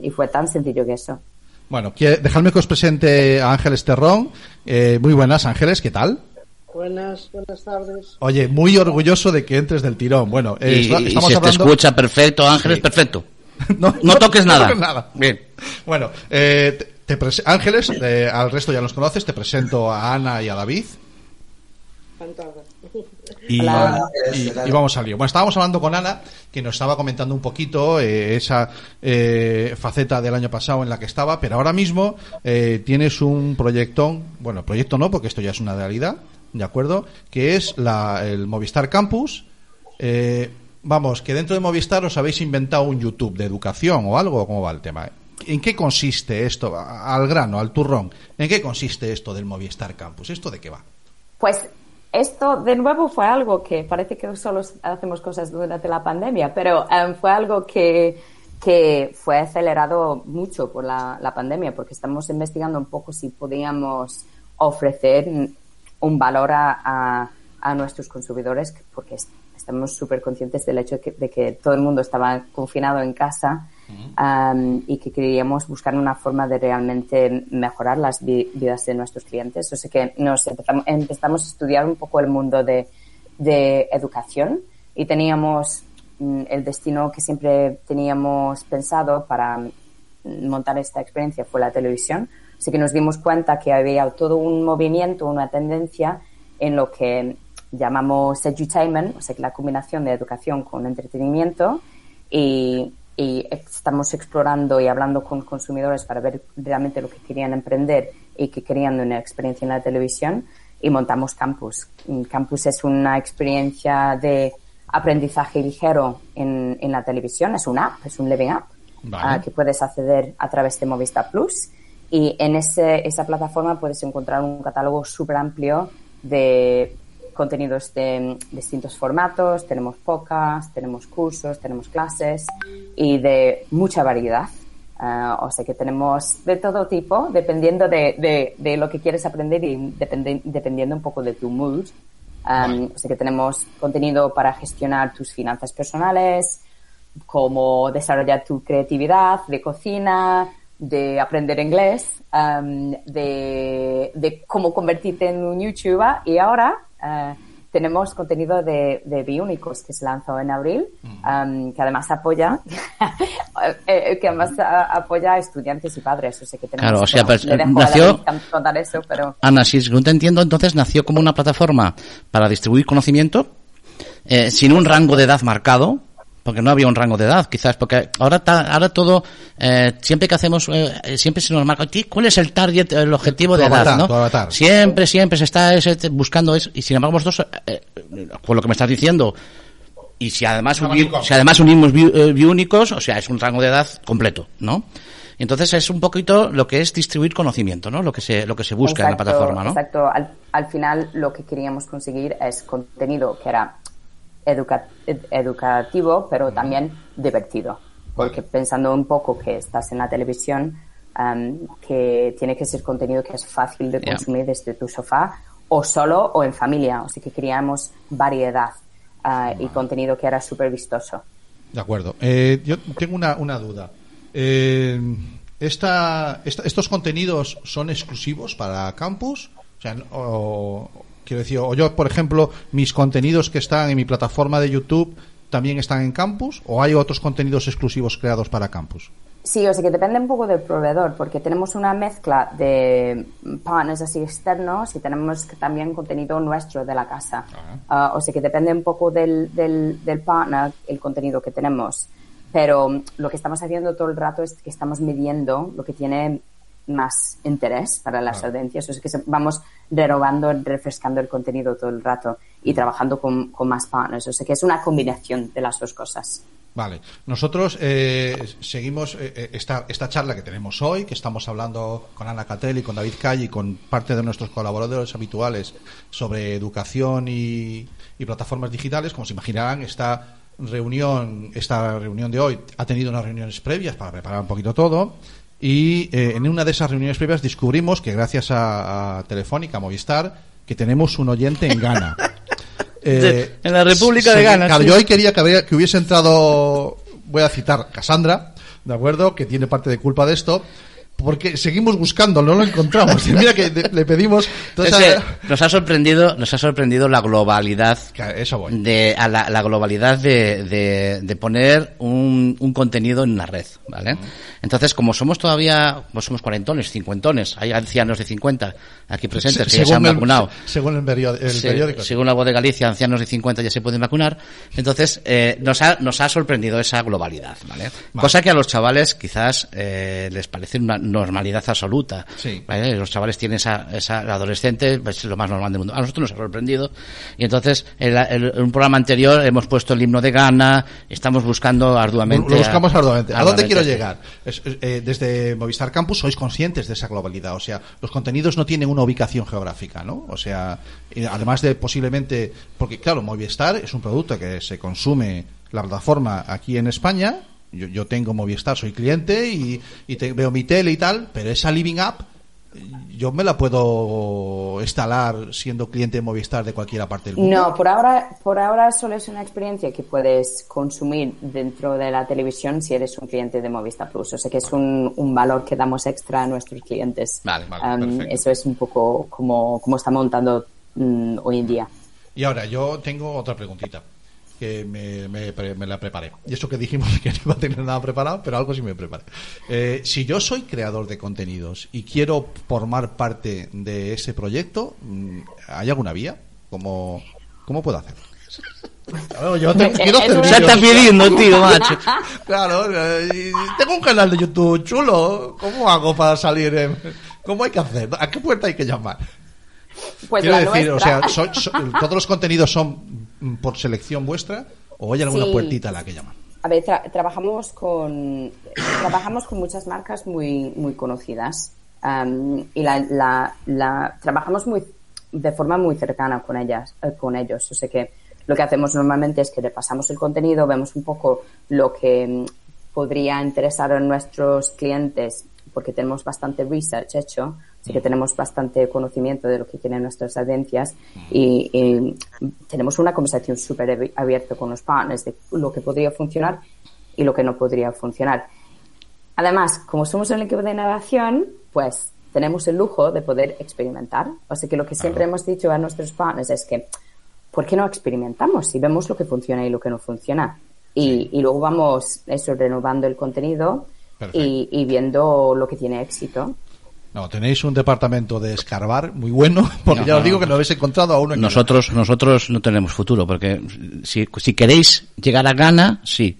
sí. Y fue tan sencillo que eso. Bueno, que- dejadme que os presente a Ángeles Terrón. Eh, muy buenas, Ángeles, ¿qué tal? Buenas, buenas tardes. Oye, muy orgulloso de que entres del tirón. Bueno, eh, y, estamos se te hablando... escucha perfecto, Ángeles, Sí. perfecto. *laughs* no, No toques nada. toques nada. Bien. Bueno, eh, te- Ángeles, eh, al resto ya los conoces, te presento a Ana y a David. Y, Hola. y- y vamos al lío. Bueno, estábamos hablando con Ana, que nos estaba comentando un poquito eh, esa eh, faceta del año pasado en la que estaba, pero ahora mismo eh, tienes un proyectón, bueno, proyecto no, porque esto ya es una realidad, ¿de acuerdo? Que es la, el Movistar Campus. Eh, vamos, que dentro de Movistar os habéis inventado un YouTube de educación o algo, ¿cómo va el tema? ¿En qué consiste esto? Al grano, al turrón. ¿En qué consiste esto del Movistar Campus? ¿Esto de qué va? Pues esto de nuevo fue algo que parece que solo hacemos cosas durante la pandemia, pero em, fue algo que, que fue acelerado mucho por la, pandemia, porque estamos investigando un poco si podíamos ofrecer un valor a, a- a nuestros consumidores, porque estamos súper conscientes del hecho de que, de que todo el mundo estaba confinado en casa um, y que queríamos buscar una forma de realmente mejorar las vi- vidas de nuestros clientes. O sea que nos empezamos, empezamos a estudiar un poco el mundo de, de educación y teníamos mm, el destino que siempre teníamos pensado para montar esta experiencia fue la televisión. Así que nos dimos cuenta que había todo un movimiento, una tendencia en lo que llamamos edutainment, o sea, que la combinación de educación con entretenimiento y, y estamos explorando y hablando con consumidores para ver realmente lo que querían emprender y que querían una experiencia en la televisión y montamos Campus. Campus es una experiencia de aprendizaje ligero en, en la televisión, es una app, es un living app Vale. ah, que puedes acceder a través de Movistar Plus y en ese, esa plataforma puedes encontrar un catálogo súper amplio de contenidos de mm, distintos formatos, tenemos podcasts, tenemos cursos, tenemos clases y de mucha variedad. Ah, o sea que tenemos de todo tipo, dependiendo de, de- de lo que quieres aprender y depende- dependiendo un poco de tu mood. Um, O sea que tenemos contenido para gestionar tus finanzas personales, cómo desarrollar tu creatividad, de cocina, de aprender inglés, um, de, de cómo convertirte en un YouTuber y ahora eh, tenemos contenido de, de Biónicos que se lanzó en abril, um, que además apoya, *laughs* eh, que además a- apoya a estudiantes y padres. O sea que tenemos, Claro, o sea, bueno, pues, a nació- contar eso, pero Ana, si según te entiendo, entonces nació como una plataforma para distribuir conocimiento eh, sin un rango de edad marcado, porque no había un rango de edad, quizás, porque ahora ta- ahora todo, eh, siempre que hacemos, eh, eh, siempre se nos marca, "Ti, ¿cuál es el target, el objetivo Tu de edad? ¿no? tu avatar. Siempre, siempre se está ese- buscando eso, y sin embargo vosotros, eh, eh, con lo que me estás diciendo, y si además, Un si además unimos bi- eh, biúnicos, o sea, es un rango de edad completo, ¿no? Entonces es un poquito lo que es distribuir conocimiento, ¿no? Lo que se, lo que se busca en la plataforma, ¿no? Exacto. Al, al final lo que queríamos conseguir es contenido que era educa- ed- educativo, pero también divertido. Porque pensando un poco que estás en la televisión, am, que tiene que ser contenido que es fácil de consumir desde tu sofá o solo o en familia. Sea que queríamos variedad ah, y contenido que era súper vistoso. De acuerdo. Eh, yo tengo una, una duda. Eh, esta, esta- ¿Estos contenidos son exclusivos para campus? O sea, o- quiero decir, o yo, por ejemplo, mis contenidos que están en mi plataforma de YouTube también están en campus, o hay otros contenidos exclusivos creados para campus? Sí, o sea que depende un poco del proveedor, porque tenemos una mezcla de partners así externos y tenemos también contenido nuestro de la casa. Ah, o sea que depende un poco del, del, del partner el contenido que tenemos. Pero lo que estamos haciendo todo el rato es que estamos midiendo lo que tiene más interés para las audiencias. O sea que vamos renovando, refrescando el contenido todo el rato y trabajando con, con más partners. O sea que es una combinación de las dos cosas. Vale, nosotros eh, seguimos eh, eh, esta, esta charla que tenemos hoy, que estamos hablando con Ana Catel y con David Calle y con parte de nuestros colaboradores habituales sobre educación y, y plataformas digitales. Como se imaginarán, esta reunión, esta reunión de hoy ha tenido unas reuniones previas para preparar un poquito todo. Y eh, en una de esas reuniones previas descubrimos que gracias a, a Telefónica, Movistar, que tenemos un oyente en Ghana. *laughs* Eh, En la República de Ghana, yo hoy quería que, habría- que hubiese entrado, voy a citar Cassandra, ¿de acuerdo? Que tiene parte de culpa de esto, porque seguimos buscando, no lo encontramos. *laughs* Mira que le pedimos. entonces, nos ha sorprendido, nos ha sorprendido la globalidad que eso voy. de a la, la globalidad de, de, de poner un, un contenido en una red, ¿vale? Entonces, como somos todavía, pues somos cuarentones, cincuentones, hay ancianos de 50 aquí presentes que ya se han el, vacunado. según el, periódico, el Sí, periódico. según la voz de Galicia, ancianos de 50 ya se pueden vacunar. Entonces, eh, nos, ha, nos ha sorprendido esa globalidad, ¿vale? Cosa que a los chavales quizás eh, les parece una normalidad absoluta. Sí. ¿vale? Los chavales tienen esa, esa adolescente, pues, es lo más normal del mundo. A nosotros nos ha sorprendido. Y entonces, en, la- en un programa anterior hemos puesto el himno de Ghana, estamos buscando arduamente. Lo buscamos a- arduamente. ¿A dónde arduamente, quiero llegar? Es- eh, desde Movistar Campus sois conscientes de esa globalidad. O sea, los contenidos no tienen una ubicación geográfica, ¿no? O sea, además de posiblemente. Porque, claro, Movistar es un producto que se consume la plataforma aquí en España. Yo, yo tengo Movistar, soy cliente y, y veo mi tele y tal, pero esa Living App yo me la puedo instalar siendo cliente de Movistar de cualquier parte del mundo. No, por ahora, por ahora solo es una experiencia que puedes consumir dentro de la televisión si eres un cliente de Movistar Plus. O sea que es un, un valor que damos extra a nuestros clientes. Vale, vale, Um, eso es un poco como, como está montando mm, hoy en día. Y ahora, yo tengo otra preguntita que me, me pre- me la preparé. Y eso que dijimos *laughs* que no iba a tener nada preparado, pero algo sí me preparé. Eh, si yo soy creador de contenidos y quiero formar parte de ese proyecto, mm, ¿hay alguna vía? ¿Cómo, cómo puedo hacer? Claro, yo te- *laughs* quiero hacer Ya está vídeos. pidiendo, tío, macho. *laughs* Claro, tengo un canal de YouTube chulo. ¿Cómo hago para salir? en- ¿Cómo hay que hacer? ¿A qué puerta hay que llamar? Pues Quiero la decir, o sea, soy- so- ¿todos los contenidos son por selección vuestra o hay alguna Sí. puertita a la que llaman? A ver, tra- trabajamos con trabajamos con muchas marcas muy muy conocidas y la, la, la- trabajamos muy de forma muy cercana con ellas, eh, con ellos. O sea que lo que hacemos normalmente es que repasamos el contenido, vemos un poco lo que mm, podría interesar a nuestros clientes, porque tenemos bastante research hecho, así que tenemos bastante conocimiento de lo que quieren nuestras audiencias y, y tenemos una conversación súper abi- abierta con los partners de lo que podría funcionar y lo que no podría funcionar. Además, como somos un equipo de innovación, pues tenemos el lujo de poder experimentar. O sea que lo que siempre hemos dicho a nuestros partners es que, ¿por qué no experimentamos y vemos lo que funciona y lo que no funciona? Y, y luego vamos eso, renovando el contenido y, y viendo lo que tiene éxito. No, tenéis un departamento de escarbar muy bueno, *laughs* porque No, ya os digo que no habéis encontrado a uno en Nosotros, nosotros no tenemos futuro, porque si, si queréis llegar a Ghana, sí.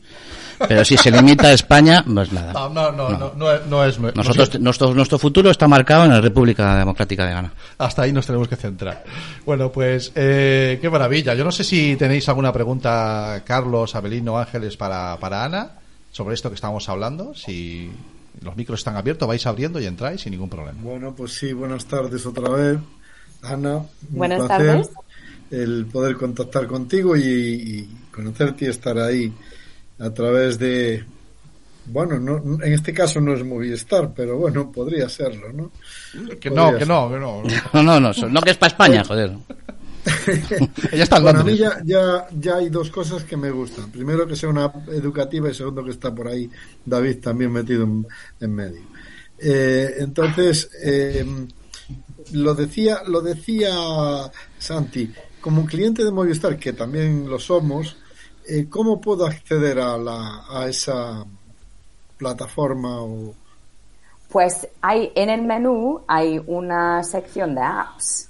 Pero si se limita a España, pues nada. No, no, no, no, no, es- no. Nosotros, no- nuestro, nuestro futuro está marcado en la República Democrática de Ghana. hasta ahí nos tenemos que centrar. Bueno, pues eh, qué maravilla. Yo no sé si tenéis alguna pregunta, Carlos, Abelino, Ángeles, para, para Ana, sobre esto que estamos hablando. Si los micros están abiertos, vais abriendo y entráis sin ningún problema. Bueno, pues sí, buenas tardes otra vez. Ana, Buenas placer tardes. el poder contactar contigo y, y conocerte y estar ahí a través de, bueno, no, en este caso no es Movistar, pero bueno, podría serlo, ¿no? Que no, que no, que no. *laughs* No, no, no, no que es para España, joder. *laughs* Ella está en Bueno, a mí ya, ya, ya hay dos cosas que me gustan. Primero, que sea una app educativa y segundo, que está por ahí David también metido en, en medio. Eh, entonces, eh, lo decía, lo decía Santi, como cliente de Movistar, que también lo somos, eh, ¿cómo puedo acceder a, la, a esa plataforma o Pues hay en el menú hay una sección de apps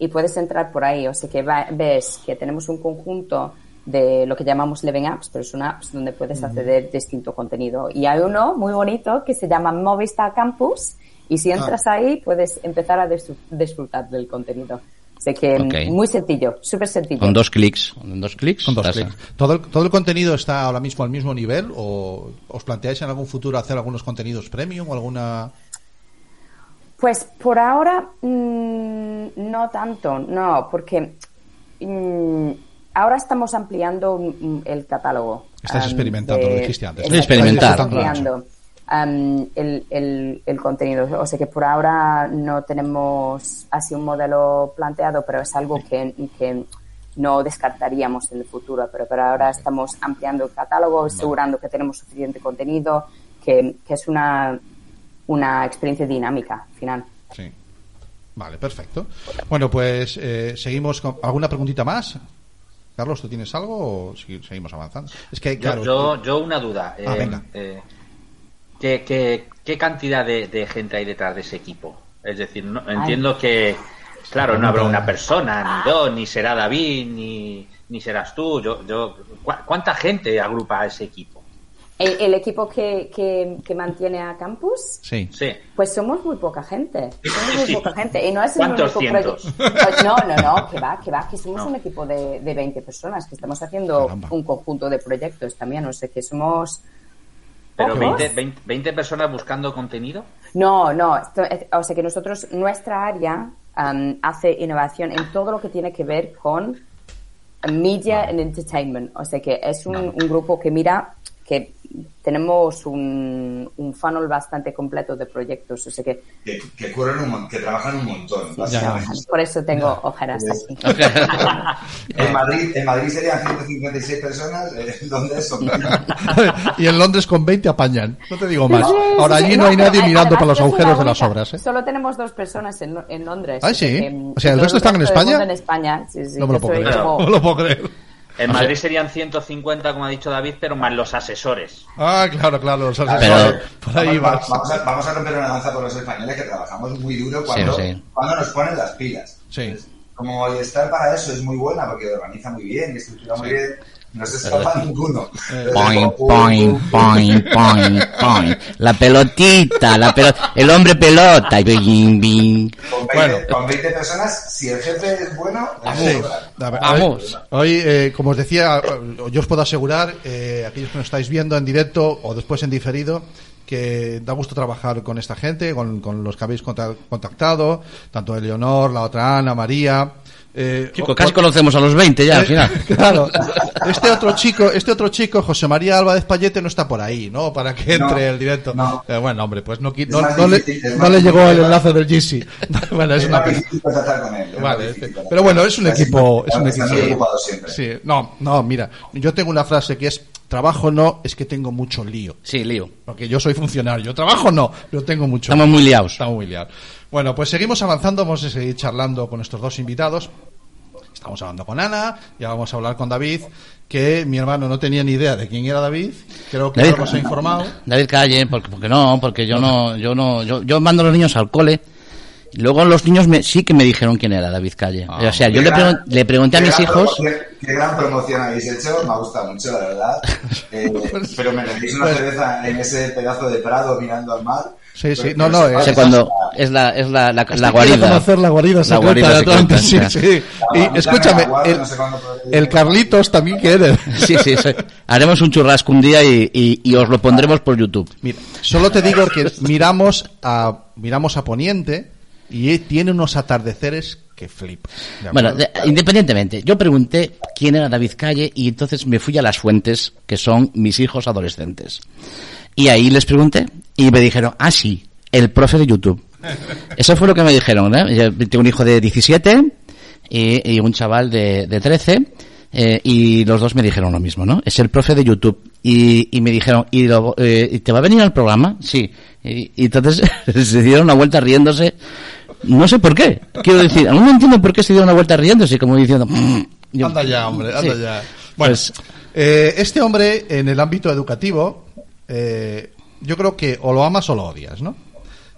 y puedes entrar por ahí. O sea que va- ves que tenemos un conjunto de lo que llamamos Living Apps, pero son apps donde puedes acceder a distinto contenido. Y hay uno muy bonito que se llama Movistar Campus y si entras ahí puedes empezar a disfr- disfrutar del contenido. Sea que Ok. muy sencillo, súper sencillo. Con dos clics. Con dos clics. Con dos clics. ¿Todo el, ¿Todo el contenido está ahora mismo al mismo nivel o os planteáis en algún futuro hacer algunos contenidos premium o alguna... Pues por ahora mm, no tanto, no, porque mm, ahora estamos ampliando mm, el catálogo. Estáis am, experimentando, de- lo dijiste antes. Exacto, Experimentar. estamos ampliando am, el, el, el contenido. O sea que por ahora no tenemos así un modelo planteado, pero es algo que, que no descartaríamos en el futuro. Pero por ahora estamos ampliando el catálogo, asegurando que tenemos suficiente contenido, que, que es una, una experiencia dinámica al final. Sí. Vale, perfecto. Bueno, pues eh, seguimos con... ¿Alguna preguntita más? Carlos, ¿tú tienes algo o seguimos avanzando? Es que, Yo, claro... yo, yo una duda. Ah, eh, venga. eh, ¿qué, qué, qué cantidad de, de gente hay detrás de ese equipo? Es decir, no- entiendo que, claro, no habrá una persona, ni dos, ni será David, ni, ni serás tú. Yo, yo, ¿cu- ¿Cuánta gente agrupa a ese equipo? El, el equipo que, que, que mantiene a Campus, Sí. Sí. pues somos muy poca gente. Somos muy Sí. poca gente. Y no es el ¿Cuántos único cientos? proyecto. Pues no, no, no, que va, que va, que somos un equipo de, de 20 personas, que estamos haciendo Caramba. un conjunto de proyectos también. O sea que somos. ¿Pero ¿Pocos? 20, 20, 20 personas buscando contenido? No, no, esto o sea que nosotros, nuestra área am, hace innovación en todo lo que tiene que ver con media and entertainment. O sea que es un, un grupo que mira que tenemos un, un funnel bastante completo de proyectos. O sea que Que, que curran un mon- que trabajan un montón. por eso tengo ojeras aquí. *laughs* En Madrid, en Madrid serían 156 personas, eh, en Londres son y en Londres con 20 apañan. No te digo más. Ahora sí, allí no hay nadie mirando por los agujeros de las obras. ¿eh? Solo tenemos dos personas en, en Londres. Ah, o sea sí. que, O sea, ¿el resto están en España? en España, sí, sí. No me lo puedo soy creer. como- No lo puedo creer. En O sea- Madrid serían 150, como ha dicho David, pero más los asesores. Ah, claro, claro, los asesores. Pero- por ahí vamos, vas. vamos a, vamos a romper una lanza por los españoles que trabajamos muy duro cuando, Sí, sí. cuando nos ponen las pilas. Sí. Como estar para eso es muy buena porque organiza muy bien y estructura muy bien. No se escapa ninguno. Point, point, point, point, point. La pelotita, la pelota, el hombre pelota. y bing, bing. Con 20, con 20 personas, si el jefe es bueno, Sí. sobra. A ver, Vamos. Hoy, eh, como os decía, yo os puedo asegurar, eh, aquellos que nos estáis viendo en directo o después en diferido, que da gusto trabajar con esta gente, con, con los que habéis conta- contactado, tanto Eleonor, la otra Ana, María. Eh, Chico, o- casi o- conocemos a los 20 ya, al eh, final. *laughs* Claro. Este otro chico, este otro chico, José María Álvarez Payete, no está por ahí, ¿no? Para que No, entre el directo. no. Eh, bueno, hombre, pues no, no, no le, llegó el enlace del GC. *laughs* bueno, es Es una pena. Vale, este- pero bueno, es un equipo, es un equipo. muy ocupado siempre. Sí, no, no, mira, yo tengo una frase que es trabajo no, es que tengo mucho lío. Sí, lío. Porque yo soy funcionario, trabajo no, pero tengo mucho. Estamos muy liados. Estamos muy liados. Bueno, pues seguimos avanzando, vamos a seguir charlando con estos dos invitados. Estamos hablando con Ana, ya vamos a hablar con David, que mi hermano no tenía ni idea de quién era David, creo que David. ahora nos ha informado. David Calle, porque, porque no, porque yo no, yo no, yo, yo mando a los niños al cole. Luego los niños me, sí que me dijeron quién era David Calle. Ah. o sea, yo le, gran- pregun- le pregunté a mis gran hijos. Qué gran promoción habéis hecho, me ha gustado mucho, la verdad. *laughs* Eh, pero me metéis una Pues- cerveza en ese pedazo de prado mirando al mar. Sí, sí, no, no, sea, cuando es la, es la, la, guarida. conocer la guarida La guarida de sí, sí. La Y escúchame, el, no sé cuándo podré- el Carlitos también quiere. *laughs* Sí, sí, sí. Haremos un churrasco un día y, y, y os lo pondremos por YouTube. Mira, solo te digo que miramos a miramos a Poniente y tiene unos atardeceres que flipas. ¿de Bueno, de- independientemente, yo pregunté quién era David Calle y entonces me fui a las fuentes, que son mis hijos adolescentes. Y ahí les pregunté y me dijeron, ah, sí, el profe de YouTube. *laughs* Eso fue lo que me dijeron, ¿eh? Yo tengo un hijo de 17 y, y un chaval de, de 13 eh, y los dos me dijeron lo mismo, ¿no? Es el profe de YouTube. Y, y me dijeron, ¿y, lo- eh, ¿y te va a venir al programa? Sí. Y, y entonces *laughs* se dieron una vuelta riéndose. No sé por qué. Quiero decir, aún no entiendo por qué se dieron una vuelta riéndose, como diciendo... "Mm". Yo- Anda ya, hombre, anda Sí. ya. Bueno, Pues- eh, este hombre en el ámbito educativo, eh, yo creo que o lo amas o lo odias, ¿no?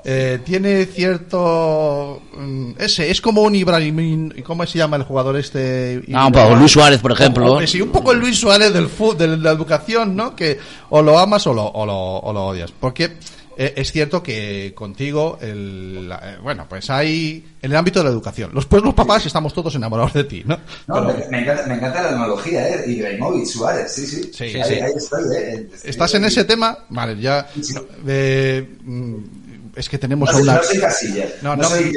Eh, tiene cierto mm, ese es como un Ibrahim cómo se llama el jugador este Ah, poco, Luis Suárez, por ejemplo. Sí, un poco el Luis Suárez del fu- de la educación no que o lo amas o lo, o lo, o lo odias porque eh, es cierto que contigo el, la- eh, bueno pues hay en el ámbito de la educación los pues los papás estamos todos enamorados de ti no, No, Pero- me, encanta, me encanta la tecnología, ¿eh? Ibrahimovic, Suárez, sí, sí. Sí, ahí, sí. ahí estoy, ¿eh? ¿Estás en ese tema? Vale, ya. Sí. eh, mm, es que tenemos No, a una. no soy. No, No, no. soy.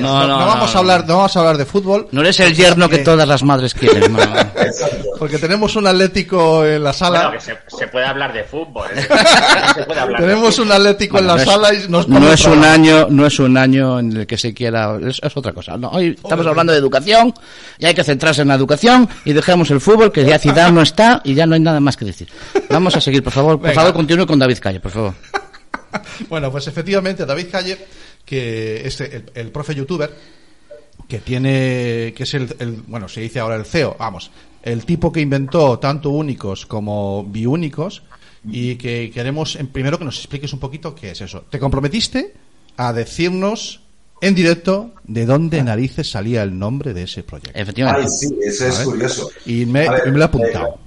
No, No, no vamos a hablar, no vamos a hablar de fútbol. No eres el yerno que todas las madres quieren. Porque tenemos un Atlético en la sala. Bueno, que se, se puede hablar de fútbol. ¿eh? *laughs* Se puede hablar de tenemos fútbol. un Atlético en la no es- sala y nos no es un año, no es un año en el que se quiera, es, es otra cosa. No, hoy estamos hablando de educación y hay que centrarse en la educación y dejamos el fútbol que ya Zidane no está y ya no hay nada más que decir. Vamos a seguir, por favor, por Venga. favor, continúe con David Calle, por favor. *laughs* Bueno, pues efectivamente, David Calle, que es el, el profe youtuber, que tiene, que es el, el- bueno, se dice ahora el CEO, vamos, el tipo que inventó tanto únicos como biúnicos y que queremos, en, primero que nos expliques un poquito qué es eso. Te comprometiste a decirnos en directo de dónde narices salía el nombre de ese proyecto. Ay, Efectivamente. sí, eso es curioso. Y me, ver, y me lo he eh, apuntado.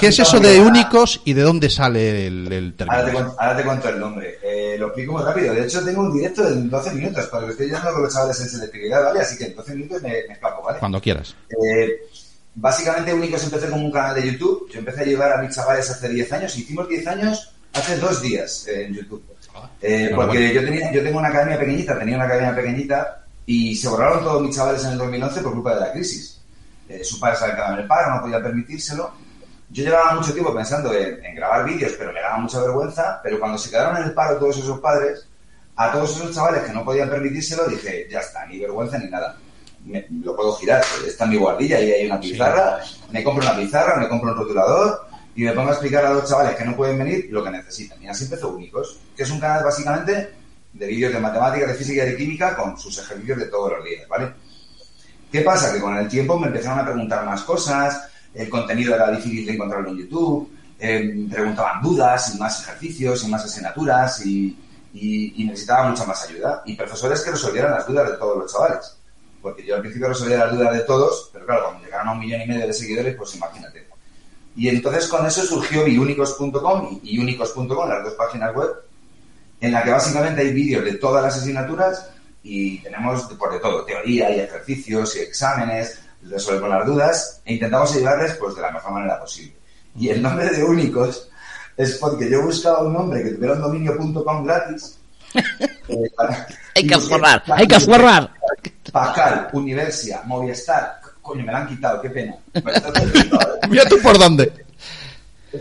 ¿Qué es eso de únicos y de dónde sale el, el Ahora te, término? cuento, ahora te cuento el nombre. Eh, lo explico muy rápido. De hecho, tengo un directo de 12 minutos para que estoy llamando con los chavales en selectividad, ¿vale? Así que en 12 minutos me, me escapo, ¿vale? Cuando quieras. Eh, básicamente, Únicos empecé como un canal de YouTube. Yo empecé a llevar a mis chavales hace 10 años. Hicimos 10 años hace dos días eh, en YouTube. Eh, porque yo, tenía, yo tengo una academia pequeñita, tenía una academia pequeñita y se borraron todos mis chavales en el 2011 por culpa de la crisis. Eh, sus padres habían quedado en el paro, no podían permitírselo. Yo llevaba mucho tiempo pensando en, en grabar vídeos, pero me daba mucha vergüenza. Pero cuando se quedaron en el paro todos esos padres, a todos esos chavales que no podían permitírselo, dije, ya está, ni vergüenza ni nada. Me- lo puedo girar, está en mi guardilla y hay una pizarra, me compro una pizarra, me compro un rotulador y me pongo a explicar a los chavales que no pueden venir lo que necesitan. Y así empezó Únicos, que es un canal básicamente de vídeos de matemáticas, de física y de química con sus ejercicios de todos los días, ¿vale? ¿Qué pasa? Que con el tiempo me empezaron a preguntar más cosas, el contenido era difícil de encontrarlo en YouTube, eh, preguntaban dudas y más ejercicios y más asignaturas y, necesitaba mucha más ayuda. Y profesores que resolvieran las dudas de todos los chavales. Porque yo al principio resolvía las dudas de todos, pero claro, cuando llegaron a un millón y medio de seguidores, pues imagínate. Y entonces con eso surgió biunicos.com y unicos.com, las dos páginas web, en la que básicamente hay vídeos de todas las asignaturas y tenemos por de todo, teoría y ejercicios y exámenes, resolver las dudas e intentamos ayudarles pues de la mejor manera posible. Y el nombre de Únicos es porque yo buscaba un nombre que tuviera un dominio.com gratis. *laughs* eh, para- Hay que forrar, hay que forrar. Pascal, Universia, Movistar. Coño, me la han quitado, qué pena. ¿eh? *laughs* Mira tú por dónde.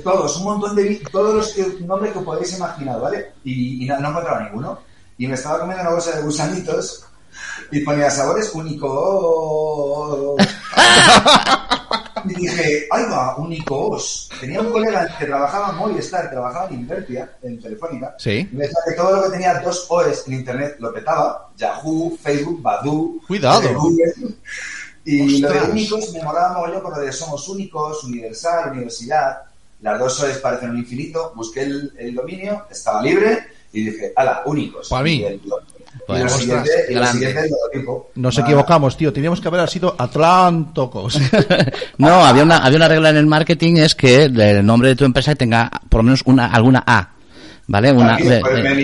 Todos, un montón de todos los que- nombres que podéis imaginar, ¿vale? Y, y no, no encontraba ninguno. Y me estaba comiendo una bolsa de gusanitos y ponía sabores únicos. Y dije, ay va, únicos. Tenía un colega que trabajaba en Movistar, trabajaba en Invertia, en Telefónica. Sí. Y me decía que todo lo que tenía dos OS en internet lo petaba. Yahoo, Facebook, Badu. Cuidado. eh, Google. Y lo de únicos me molaba mogollón por lo de somos únicos, universal, universidad. Las dos OS parecen un infinito. Busqué el, el dominio, estaba libre y dije, ala, únicos. Pa' mí. Y, el- y ostras, y siguiente logotipo. Nos Nada. equivocamos, tío. Teníamos que haber sido Atlantocos. *laughs* No, había una, había una regla en el marketing, es que el nombre de tu empresa tenga por lo menos una, alguna A. ¿Vale? Una, Aquí,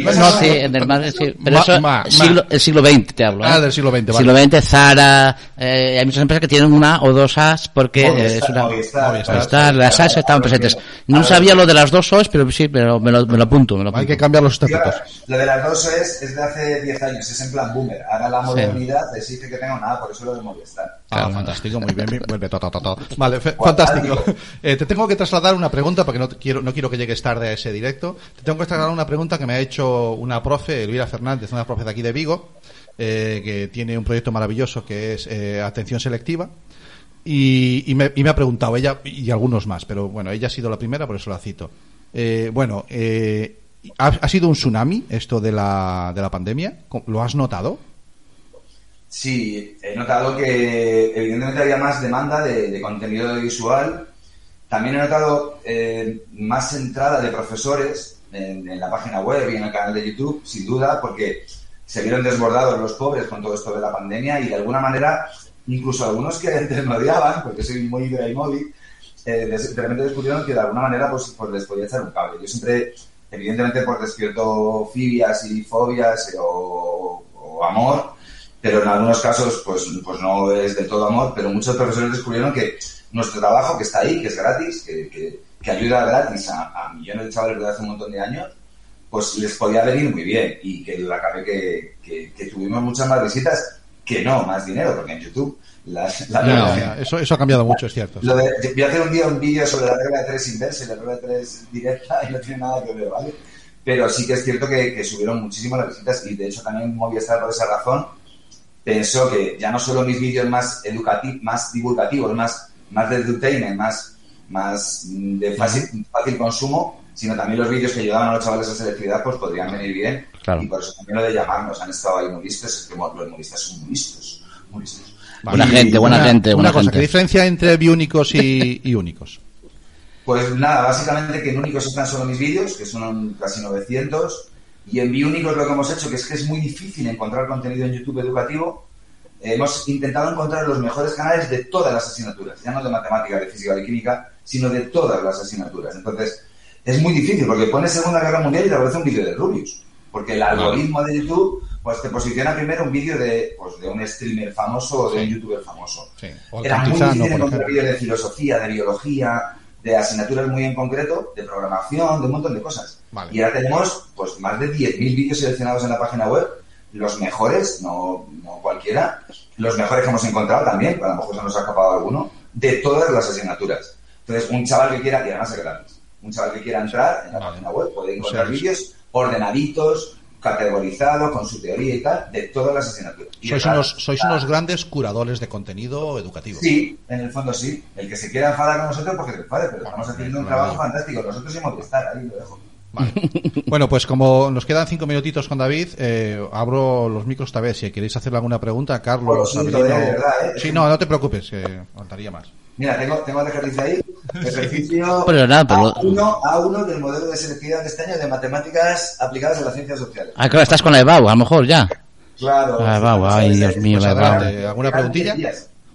pues, no, sí, en el marketing, sí, pero Ma- eso, ma- siglo, el siglo XX te hablo. ¿eh? Ah, del siglo XX, vale. Siglo XX, Zara, eh, hay muchas empresas que tienen una o dos As porque eh, es una... Movistar, Movistar. Movistar, las As estaban presentes. No sabía lo de las dos Os, pero sí, pero me lo, me lo apunto, me lo Hay apunto. que cambiar los estatutos. Lo de las dos es, es de hace 10 años, es en plan boomer. Ahora la modernidad exige que tenga nada, por eso lo de Movistar. Ah, fantástico, muy bien, bien, vuelve, to, to. *laughs* Vale, fantástico. *laughs* Eh, te tengo que trasladar una pregunta porque no quiero, no quiero que llegues tarde a ese directo. Te tengo que trasladar una pregunta que me ha hecho una profe, Elvira Fernández, una profe de aquí de Vigo, eh, que tiene un proyecto maravilloso que es eh, atención selectiva. Y, y me, y me ha preguntado ella y algunos más, pero bueno, ella ha sido la primera, por eso la cito. Eh, bueno, eh, ¿ha, ha sido un tsunami esto de la, de la pandemia? ¿Lo has notado? Sí, he notado que evidentemente había más demanda de, contenido visual. También he notado eh, más entrada de profesores en, en la página web y en el canal de YouTube, sin duda, porque se vieron desbordados los pobres con todo esto de la pandemia y de alguna manera, incluso algunos que antes me odiaban, porque soy muy Greymoby, eh, de, repente descubrieron que de alguna manera pues, pues les podía echar un cable. Yo siempre, evidentemente, por despierto fibias y fobias eh, o amor, pero en algunos casos pues, pues no es del todo amor, pero muchos profesores descubrieron que nuestro trabajo, que está ahí, que es gratis, que, que, que ayuda gratis a, a millones de chavales desde hace un montón de años, pues les podía venir muy bien y que cabe que, que, que tuvimos muchas más visitas que no, más dinero, porque en YouTube la- Ya, ya, ya. Eso, eso ha cambiado mucho, es cierto. lo de- voy a hacer un día un vídeo sobre la regla de tres inversa y la regla de tres directa y no tiene nada que ver, ¿vale? Pero sí que es cierto que, que subieron muchísimo las visitas y de hecho también Movistar por esa razón pensó que ya no solo mis vídeos más educativos, más divulgativos, más, más de edutainment, más, más mm, de fácil, fácil consumo, sino también los vídeos que ayudaban a los chavales a selectividad pues podrían venir bien. Claro. Y por eso también lo de llamarnos, han estado ahí muy listos, es que los movistas son muy listos, muy listos. Buena Y- gente, buena Una- gente, Una cosa, gente. ¿qué diferencia entre biúnicos y, y únicos? Pues nada, básicamente que en únicos están solo mis vídeos, que son casi 900, y en biúnicos lo que hemos hecho, que es que es muy difícil encontrar contenido en YouTube educativo, hemos intentado encontrar los mejores canales de todas las asignaturas, ya no de matemática, de física, de química, sino de todas las asignaturas. Entonces, es muy difícil, porque pones Segunda Guerra Mundial y te aparece un vídeo de Rubius, porque el algoritmo de YouTube pues te posiciona primero un vídeo de, pues, de un streamer famoso o de un youtuber famoso. Sí. Era muy difícil encontrar vídeos de filosofía, de biología, de asignaturas muy en concreto, de programación, de un montón de cosas. Vale. Y ahora tenemos pues más de 10.000 vídeos seleccionados en la página web, los mejores, no, no cualquiera, los mejores que hemos encontrado también, a lo mejor se nos ha escapado alguno, de todas las asignaturas. Entonces, un chaval que quiera, y además es gratis, un chaval que quiera entrar en la Vale. página web puede O encontrar sea, es- vídeos ordenaditos, categorizados, con su teoría y tal, de todas las asignaturas. Y Sois claro, unos, sois unos grandes curadores de contenido educativo. Sí, en el fondo sí. El que se quiera enfadar con nosotros, porque se enfade, pero estamos haciendo un trabajo fantástico. Nosotros hemos de estar ahí, lo dejo. Vale. *laughs* Bueno, pues como nos quedan cinco minutitos con David, eh, abro los micros esta vez. Si queréis hacerle alguna pregunta, Bueno, Carlos, sí, Abelino- todavía, de verdad, ¿eh? Sí, no, no te preocupes, que faltaría más. Mira, tengo, tengo el ejercicio ahí. Ejercicio Pero nada, pero- A1, A1 del modelo de selectividad de este año de matemáticas aplicadas a las ciencias sociales. Ah, claro, estás con la EBAU, a lo mejor ya. Claro. Va, va, ay, Dios mío, Pues la EBAU. ¿alguna preguntilla?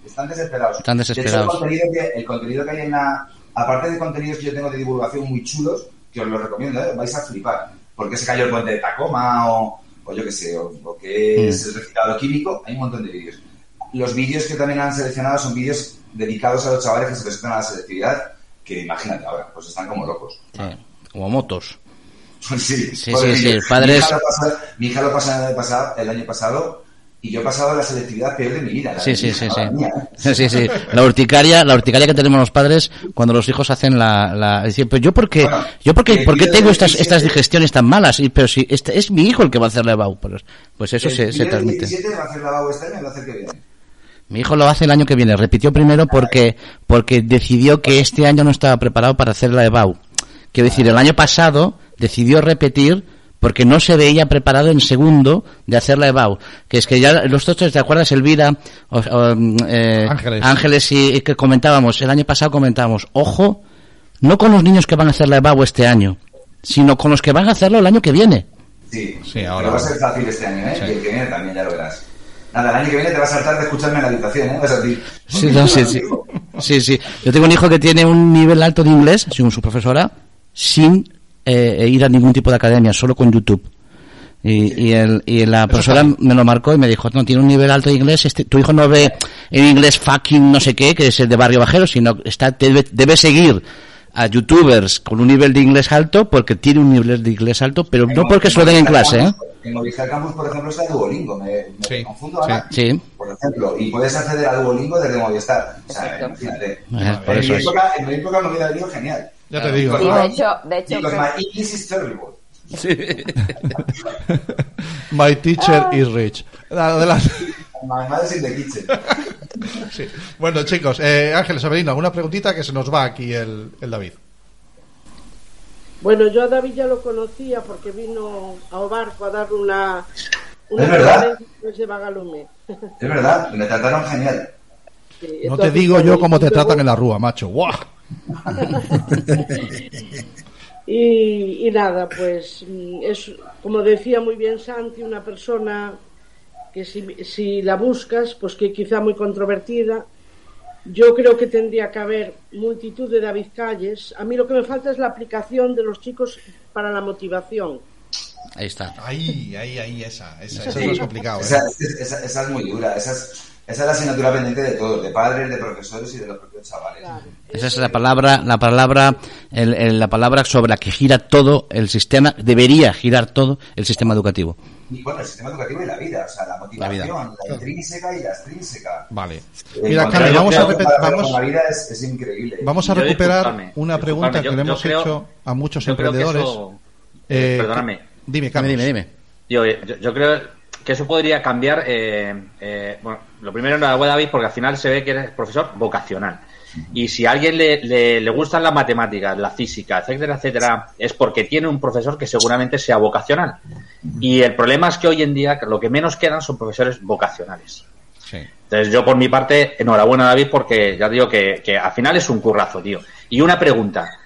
Están desesperados. Están De hecho, desesperados. el contenido, que, el contenido que hay en la... Aparte de contenidos que yo tengo de divulgación muy chulos, que os los recomiendo, ¿eh? vais a flipar. Porque se cayó el puente de Tacoma o, o yo qué sé, o, o que es el reciclado químico, hay un montón de vídeos. Los vídeos que también han seleccionado son vídeos dedicados a los chavales que se presentan a la selectividad, que imagínate ahora, pues están como locos. Sí. o motos. Sí, Sí, porque sí, yo- sí, padres- Mi hija lo lo pasa el año pasado, el año pasado y yo he pasado la selectividad peor de mi vida. la Sí, sí, sí, sí. la mía, ¿eh? *laughs* Sí, sí, sí. La urticaria, la urticaria que tenemos los padres cuando los hijos hacen la, la pero yo por qué, Bueno, yo por qué, el por qué tengo estas, 17 estas digestiones tan malas, y, pero si este es mi hijo el que va a hacer la EBAU, pues, pues eso El se, se transmite. 17 va a hacer la BAU este año y va a hacer que viene. Mi hijo lo hace el año que viene. Repitió primero porque, porque decidió que este año no estaba preparado para hacer la EBAU. Quiero decir, el año pasado decidió repetir porque no se veía preparado en segundo de hacer la EBAU. Que es que ya los tochos, ¿te acuerdas, Elvira? O- o, mm, eh, Ángeles. Ángeles y, y que comentábamos, el año pasado comentábamos, ojo, no con los niños que van a hacer la EBAU este año, sino con los que van a hacerlo el año que viene. Sí, Sí, ahora- Pero va a ser fácil este año, ¿eh? Sí. Y el que viene también, ya lo verás. Nada, el año que viene te vas a saltar de escucharme en la habitación, ¿eh? Vas a decir... Sí, no, sí, sí. Sí, sí. Yo tengo un hijo que tiene un nivel alto de inglés, según su profesora, sin eh, ir a ningún tipo de academia, solo con YouTube. Y, y, el, y la profesora me lo marcó y me dijo, no, tiene un nivel alto de inglés, este, tu hijo no ve en inglés fucking no sé qué, que es el de barrio bajero, sino está, debe, debe seguir a youtubers con un nivel de inglés alto porque tiene un nivel de inglés alto, pero no porque se lo den en clase, ¿eh? En Movistar Campus, por ejemplo, está Duolingo. Me, me Sí, confundo ahora. Sí. Por ejemplo, y puedes acceder a Duolingo desde Movistar. O sea, imagínate. Por en, eso mi época, en mi época me hubiera genial. Ya te digo. Sí, ¿no? de hecho, de hecho, Because my English is terrible. *laughs* My teacher is rich. Adelante. *laughs* My mother is in the kitchen. Sí. Bueno, chicos, eh, Ángel Severino, ¿alguna preguntita que se nos va aquí el, el David? Bueno, yo a David ya lo conocía porque vino a Obarco a dar una, una ¿Es verdad? Bagalume. Es verdad, me trataron genial. Sí, No te digo yo cómo te luego- tratan en la rúa, macho. ¡Guau! *laughs* Y, y nada, pues mm, es, como decía muy bien Santi, una persona que si, si la buscas, pues que quizá muy controvertida. Yo creo que tendría que haber multitud de David Calles. A mí lo que me falta es la aplicación de los chicos para la motivación. Ahí está. Ahí, ahí, ahí, esa. Esa, esa Sí. es lo complicado. ¿eh? Esa, esa- esa es muy dura. Esa es, esa es la asignatura pendiente de todos, de padres, de profesores y de los propios chavales. Esa es la palabra, la palabra, el- el- la palabra sobre la que gira todo el sistema, debería girar todo el sistema educativo. Y bueno, el sistema educativo y la vida, o sea, la motivación, la, intrínseca y la extrínseca. Vale. Eh, Mira, Carmen, yo vamos a, vamos, la vida es, es increíble. vamos a Yo, recuperar disculpadme, una pregunta disculpadme, que yo- le yo hemos creo- hecho a muchos yo emprendedores. eso- Eh, perdóname. que- Dime, Carlos. Dime, dime. Yo, yo, yo creo que eso podría cambiar. eh, eh, bueno, lo primero enhorabuena, David, porque al final se ve que eres profesor vocacional. Y si a alguien le, le, le gustan las matemáticas, la física, etcétera, etcétera, es porque tiene un profesor que seguramente sea vocacional. Y el problema es que hoy en día lo que menos quedan son profesores vocacionales. Sí. Entonces, yo por mi parte, enhorabuena, David, porque ya digo que, que al final es un currazo, tío. Y una pregunta.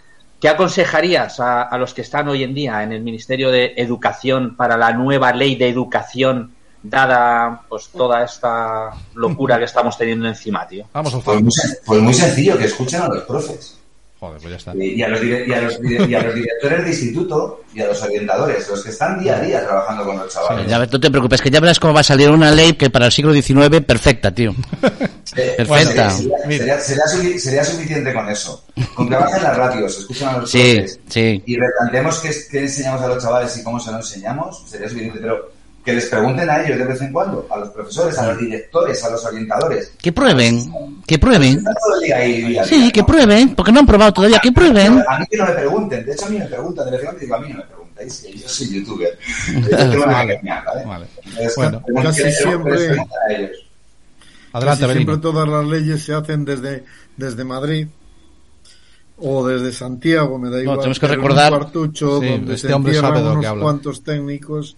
¿Qué aconsejarías a, a los que están hoy en día en el Ministerio de Educación para la nueva ley de educación, dada pues toda esta locura que estamos teniendo encima, tío? Vamos Pues muy, pues muy sencillo, que escuchen a los profes. Joder, pues ya está. Y y a, los, y, a los, dire- y a los directores de instituto y a los orientadores, los que están día a día trabajando con los chavales. Ya, no te preocupes, que ya verás cómo va a salir una ley que para el siglo XIX perfecta, tío. *laughs* Eh, Perfecta. sería, sería- sería sufi- sería suficiente con eso. Con que bajen las ratios, escuchen a los Sí, profes sí. y replanteemos qué, qué enseñamos a los chavales y cómo se lo enseñamos, sería suficiente. Pero que les pregunten a ellos de vez en cuando, a los profesores, a los directores, a los orientadores. Que prueben, que prueben. Sí, que ¿no? prueben, porque no han probado todavía, que prueben. A mí que no me pregunten, de hecho a mí me preguntan, de vez en cuando digo, a mí no me preguntáis, que yo soy youtuber. *laughs* Yo una Vale, academia, ¿vale? vale. Entonces, Bueno, casi siempre-. Adelante, Casi siempre todas las leyes se hacen desde, desde Madrid o desde Santiago, me da igual. tenemos que recordar- Un cuartucho Sí, donde este se hombre sabe entierran de lo que unos habla. cuantos técnicos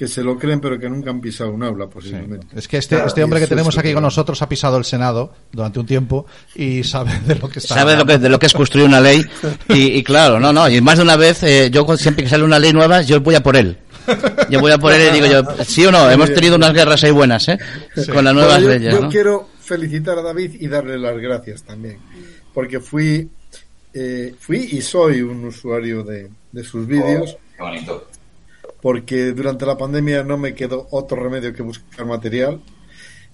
que se lo creen pero que nunca han pisado un aula, posiblemente. Es que este, Claro, este hombre que tenemos aquí con nosotros ha pisado el Senado durante un tiempo y *laughs* sabe de lo que está Sabe lo que, de lo que es construir una ley. Y, y claro, no, no, y más de una vez, eh, yo siempre que sale una ley nueva, yo voy a por él. Yo voy a por él y digo yo, sí o no, hemos tenido unas guerras ahí buenas, ¿eh? Con las nuevas Bueno, yo, leyes, yo ¿no? quiero felicitar a David y darle las gracias también, porque fui, eh, fui y soy un usuario de, de sus vídeos, Oh, qué bonito. Porque durante la pandemia no me quedó otro remedio que buscar material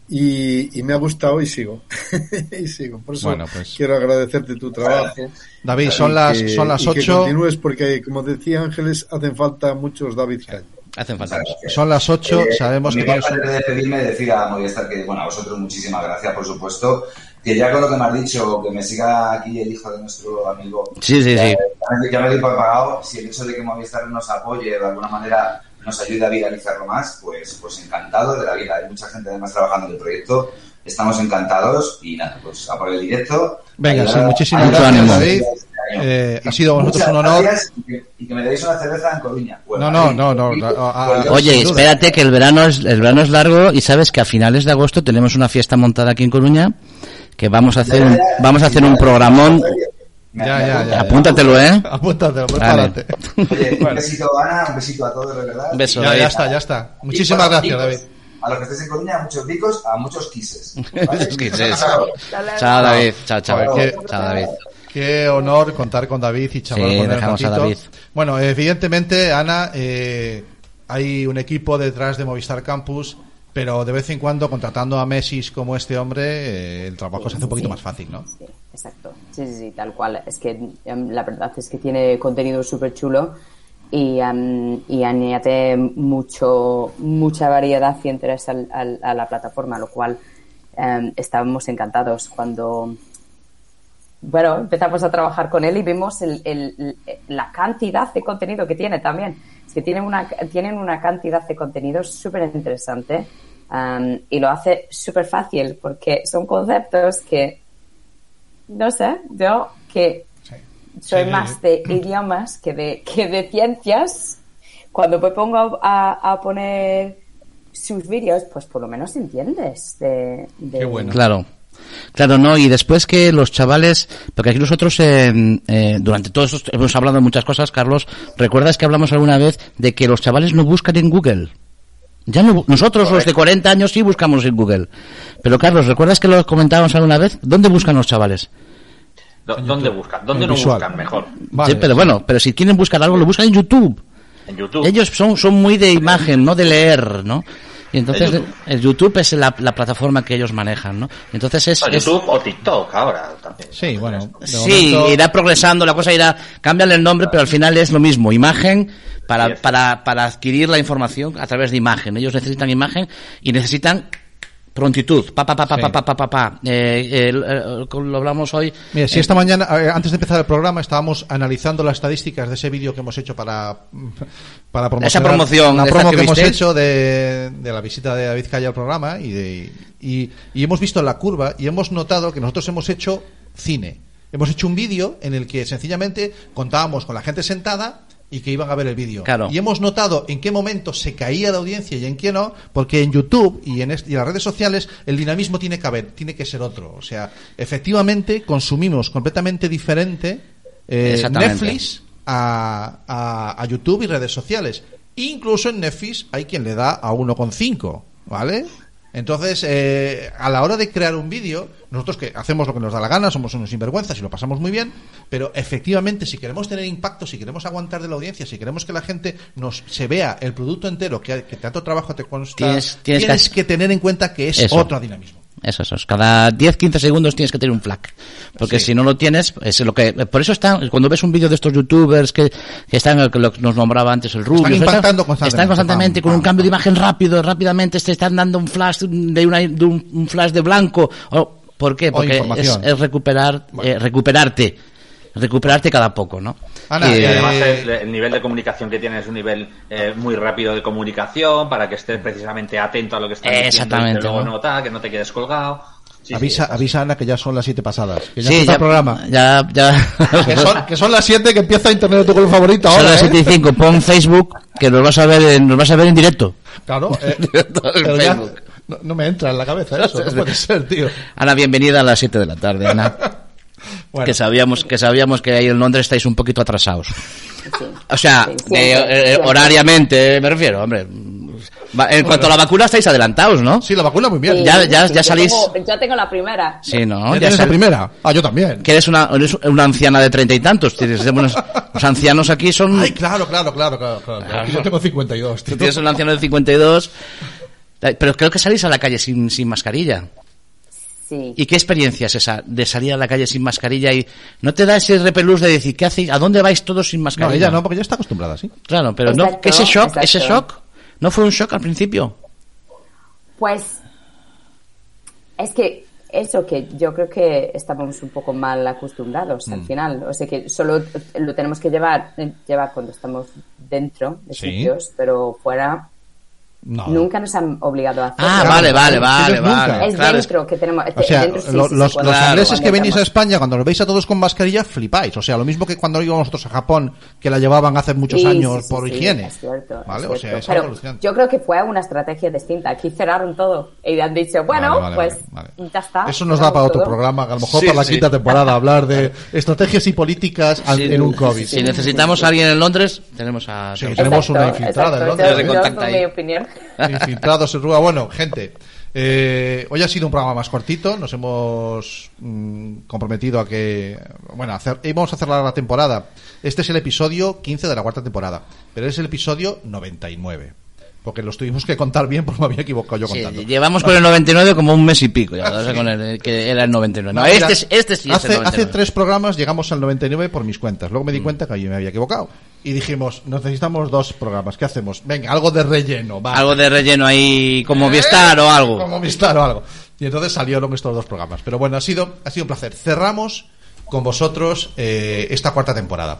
y, y me ha gustado y sigo. *laughs* y sigo. Por eso Bueno, pues- quiero agradecerte tu trabajo. David, son las- que- son las y que ocho. continúes porque, como decía Ángeles, hacen falta muchos David Caño. Hacen falta. Son las 8, Eh, sabemos que antes de despedirme, decir a Movistar que, bueno, a vosotros muchísimas gracias, por supuesto. Que ya con lo que me has dicho, que me siga aquí el hijo de nuestro amigo. Sí, sí, sí. Ya me, ya me doy por pagado. Si el hecho de que Movistar nos apoye de alguna manera nos ayude a viralizarlo más, pues, pues encantado de la vida. Hay mucha gente además trabajando en el proyecto. Estamos encantados y nada, pues a por el directo. Venga, sí, muchísimas gracias, David. Eh, ha sido vosotros un honor. gracias y que, y que me deis una cerveza en Coruña. Pues, No, no, no, no, no, ah, Oye, espérate que el verano es el verano es largo y sabes que a finales de agosto tenemos una fiesta montada aquí en Coruña que vamos a hacer un, vamos a hacer un programón. Ya, ya, ya, ya. Apúntatelo, ¿eh? Apúntatelo, Vale. prepárate. Oye, un besito Ana, un besito a todos, de verdad. Un beso, Ya, David. ya está, ya está. Muchísimas gracias. David. A los que estéis en Coruña, muchos bicos, a muchos kisses. Muchos kisses. *laughs* Chao, David. Chao, chao. Qué- Chao, David. Qué honor contar con David y charlar Sí, con él un dejamos a ratito. David. Bueno, evidentemente, Ana, eh, hay un equipo detrás de Movistar Campus, pero de vez en cuando, contratando a Messi como este hombre, eh, el trabajo se hace un poquito Sí. más fácil, ¿no? Sí, exacto. Sí, sí, sí, tal cual. Es que em, la verdad es que tiene contenido súper chulo y, em, y añade mucho, mucha variedad y interés al- al- a la plataforma, lo cual em, estábamos encantados cuando bueno, empezamos a trabajar con él y vimos el- el- la cantidad de contenido que tiene también. Es que tienen una, tienen una cantidad de contenido súper interesante um, y lo hace súper fácil porque son conceptos que, no sé, yo que soy Sí. más de idiomas que de, que de ciencias, cuando me pongo a, a poner sus vídeos, pues por lo menos entiendes de, de- Qué bueno. Claro. Claro, no, y después que los chavales, porque aquí nosotros eh, eh, durante todos estos hemos hablado de muchas cosas, Carlos, ¿recuerdas que hablamos alguna vez de que los chavales no buscan en Google? Ya no, nosotros los de 40 años sí buscamos en Google. Pero Carlos, ¿recuerdas que lo comentábamos alguna vez? ¿Dónde buscan los chavales? ¿Dónde buscan? ¿Dónde no buscan mejor? Vale. Sí, pero bueno, pero si quieren buscar algo, lo buscan en YouTube. En YouTube. Ellos son, son muy de imagen, no de leer, ¿no? Y entonces El YouTube. el YouTube es la, la plataforma que ellos manejan, ¿no? Entonces es, O es- YouTube o TikTok ahora también. Sí, bueno. Sí, momento- irá progresando, la cosa irá, cámbiale el nombre, pero al final es lo mismo, imagen para, para, para adquirir la información a través de imagen. Ellos necesitan imagen y necesitan prontitud, pa, pa, pa, pa, Sí. pa, pa, pa, pa, pa. Eh, eh, lo hablamos hoy. Mira, si esta mañana, antes de empezar el programa, estábamos analizando las estadísticas de ese vídeo que hemos hecho para, para promocionar Esa promoción la promo que que hemos hecho de, de la visita de David Calle al programa y, de, y, y hemos visto la curva y hemos notado que nosotros hemos hecho cine. Hemos hecho un vídeo en el que sencillamente contábamos con la gente sentada y que iban a ver el vídeo. Claro. Y hemos notado en qué momento se caía la audiencia y en qué no, porque en YouTube y en, y en las redes sociales el dinamismo tiene que haber, tiene que ser otro. O sea, efectivamente consumimos completamente diferente eh. Netflix a, a, a YouTube y redes sociales. Incluso en Netflix hay quien le da a 1,5, ¿vale? Entonces, eh, a la hora de crear un vídeo, nosotros que hacemos lo que nos da la gana, somos unos sinvergüenzas y lo pasamos muy bien, pero efectivamente, si queremos tener impacto, si queremos aguantar de la audiencia, si queremos que la gente nos se vea el producto entero, que, que tanto trabajo te consta, Tienes- tienes que- que tener en cuenta que es Eso. otro dinamismo. Eso, eso. es. Cada 10-15 segundos tienes que tener un flag. Porque Sí. si no lo tienes, es lo que, por eso están, cuando ves un vídeo de estos youtubers que, que están, que lo que nos nombraba antes el Rubio, Están impactando constantemente. Están constantemente con un cambio de imagen rápido, rápidamente te están dando un flash de, una, de un, un flash de blanco. O, ¿Por qué? Porque es recuperar, eh, recuperarte. Recuperarte cada poco, ¿no? Ana, Que- Y además Eh, el, el nivel de comunicación que tiene es un nivel eh, muy rápido de comunicación para que estés precisamente atento a lo que estás diciendo Exactamente, que luego ¿no? no, tal, que no te quedes colgado. Sí, avisa, avisa Ana que ya son las siete pasadas. Que ya sí, empieza el programa. Ya, ya. Que son, que son las siete que empieza Internet de tu color favorito Son ahora. las ¿eh? 7 y 5. Pon Facebook, que nos vas a ver, en- nos vas a ver en directo. Claro, eh, *laughs* pero ya no, no me entra en la cabeza eso, *laughs* no puede ser, tío. Ana, bienvenida a las 7 de la tarde, Ana. *laughs* Bueno, Que sabíamos que sabíamos que ahí en Londres estáis un poquito atrasados. O sea, Sí, eh, horariamente, me refiero, hombre. En cuanto a la vacuna estáis adelantados, ¿no? sí, la vacuna muy bien. Sí, Ya- ya- ya yo salís- tengo- yo tengo la primera. Sí, ¿no? ¿Ya Ya tienes la primera? Ah, yo también. Que eres una, eres una anciana de treinta y tantos. Tienes- Unos, los ancianos aquí son... Ay, claro, claro, claro, claro. claro. Yo tengo 52. Tú tienes un anciano de 52. Eh, Pero creo que salís a la calle sin, sin mascarilla. Sí. ¿Y qué experiencia es esa de salir a la calle sin mascarilla y no te da ese repelús de decir, ¿qué hacéis? ¿A dónde vais todos sin No, mascarilla? ella no, porque ella está acostumbrada, sí. Claro, pero no, que ese shock, ese shock, ¿no fue un shock al principio? Pues es que eso que yo creo que estábamos un poco mal acostumbrados Mm. al final. O sea que solo lo tenemos que llevar, llevar cuando estamos dentro de Sí. sitios, pero fuera No. nunca nos han obligado a hacerlo. Ah, Claro, vale, vale, vale, vale. Es Claro, es- dentro que tenemos. O sea, dentro sí, lo- sí se los, los hacer ingleses que venís a. España, cuando los veis a todos con mascarilla, flipáis. O sea, lo mismo que cuando íbamos nosotros a Japón, que la llevaban hace muchos Sí, años por sí, higiene. es cierto, es ¿Vale? O sea, es Pero yo creo que fue una estrategia distinta. Aquí cerraron todo y han dicho, bueno, Vale, vale, pues vale, ya está. Eso nos da para otro programa, a lo mejor Sí, para la sí. quinta temporada, hablar de estrategias y políticas en un COVID. Si necesitamos a alguien en Londres, tenemos a... Sí, tenemos una infiltrada en. Londres. Mi opinión. Infiltrados en Rúa. Bueno, gente, eh, hoy ha sido un programa más cortito. Nos hemos mm, comprometido a que, bueno, hacer, íbamos a cerrar la temporada. Este es el episodio 15 de la cuarta temporada, pero es el episodio 99. Porque los tuvimos que contar bien porque me había equivocado yo Sí, contando. llevamos con el 99 como un mes y pico, ya, o sea, con el, que era el 99. No, No, este, es- este sí es hace, el 99. hace tres programas llegamos al 99 por mis cuentas. Luego me Mm. di cuenta que ahí me había equivocado. Y dijimos, necesitamos dos programas. ¿Qué hacemos? Venga, algo de relleno. Algo de relleno ahí, como Vistar o algo. Como Movistar o algo. Y entonces salieron estos dos programas. Pero bueno, ha sido, ha sido un placer. Cerramos con vosotros eh, esta cuarta temporada.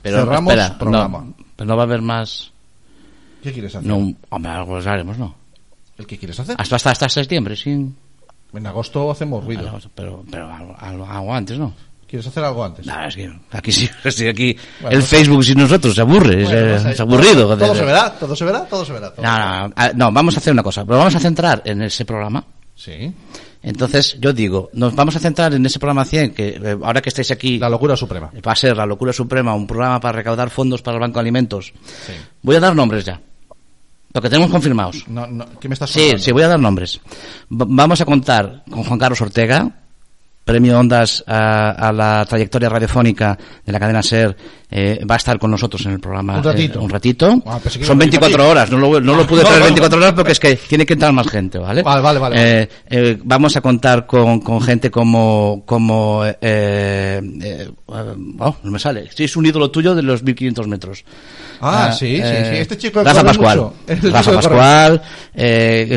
Pero Cerramos espera, programa. no, pero no va a haber más... ¿Qué quieres hacer? No, hombre, algo os haremos, ¿no? ¿El que quieres hacer? Hasta, hasta, hasta septiembre, sí. En agosto hacemos ruido. Pero, pero algo, antes, ¿no? ¿Quieres hacer algo antes? No, es que aquí *laughs* sí, aquí Bueno, el pues- Facebook sin nosotros se aburre, es, Bueno, eh, pues es aburrido. Todo, se verá, todo se verá, todo se verá. todo No, no, vamos a hacer una cosa, pero vamos a centrar en ese programa. Sí. Entonces, yo digo, nos vamos a centrar en ese programa 100, que eh, ahora que estáis aquí... La locura suprema. Va a ser La Locura Suprema, un programa para recaudar fondos para el Banco de Alimentos. Sí. Voy a dar nombres ya. Lo que tenemos confirmados. No, no, ¿Qué me estás Sí, contando? sí, voy a dar nombres. V- vamos a contar con Juan Carlos Ortega, premio Ondas a, a la trayectoria radiofónica de la cadena SER. eh, va a estar con nosotros en el programa Un ratito. eh, un ratito. Ah, Son iba a decir 24 aquí. horas, no lo, no lo pude *laughs* No, traer no, 24 horas porque es que tiene que entrar más gente, ¿vale? Vale, vale, vale, Eh, eh, vamos a contar con, con gente como, como eh, eh, oh, no me sale. Sí, es un ídolo tuyo de los 1500 metros. Ah, sí, sí, sí. Este chico Rafa Pascual. mucho. *laughs* Este Rafa Pascual.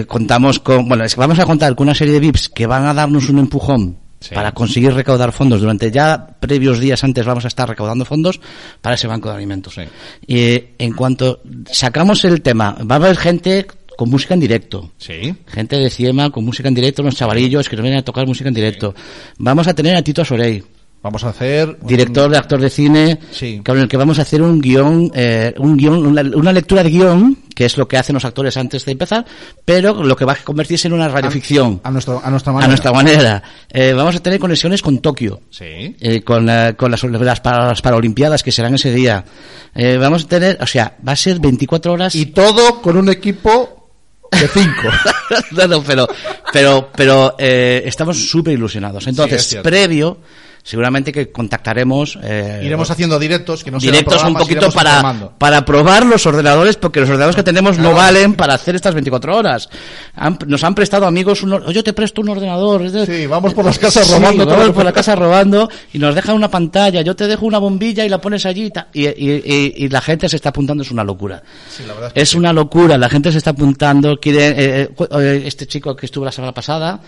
contamos con, bueno, es que vamos a contar con una serie de VIPs que van a darnos un empujón Sí. para conseguir recaudar fondos. Durante ya previos días antes vamos a estar recaudando fondos para ese banco de alimentos. Sí. Y eh, en cuanto sacamos el tema, va a haber gente con música en directo. Sí. Gente de Ciema con música en directo, unos chavalillos que nos vienen a tocar música en directo. Vamos a tener a Tito Asorey, Vamos a hacer... un- director de actor de cine, Sí. con el que vamos a hacer un guion, eh, un guion, una, una lectura de guion, que es lo que hacen los actores antes de empezar, pero lo que va a convertirse en una radioficción. A, nuestro, a nuestra A manera. nuestra manera. Eh, vamos a tener conexiones con Tokio. Sí. eh, con, con las, las, para- las Paralimpiadas que serán ese día. Eh, vamos a tener, o sea, va a ser 24 horas. Y todo con un equipo de cinco. *laughs* no, no, pero, pero, pero eh, estamos súper ilusionados. Sí, Entonces, es previo, seguramente que contactaremos. eh, Iremos haciendo directos que no directos un poquito para, informando. para probar los ordenadores, porque los ordenadores que tenemos no valen para hacer estas 24 horas. Han- nos han prestado amigos, un, yo te presto un ordenador. Sí, vamos por las casas Sí, robando todo vamos por la casa robando y nos dejan una pantalla, yo te dejo una bombilla y la pones allí y, y, y- y- y la gente se está apuntando, es una locura. Sí, la verdad es que Es una locura, la gente se está apuntando, quiere, eh, eh, eh, este chico que estuvo la semana pasada.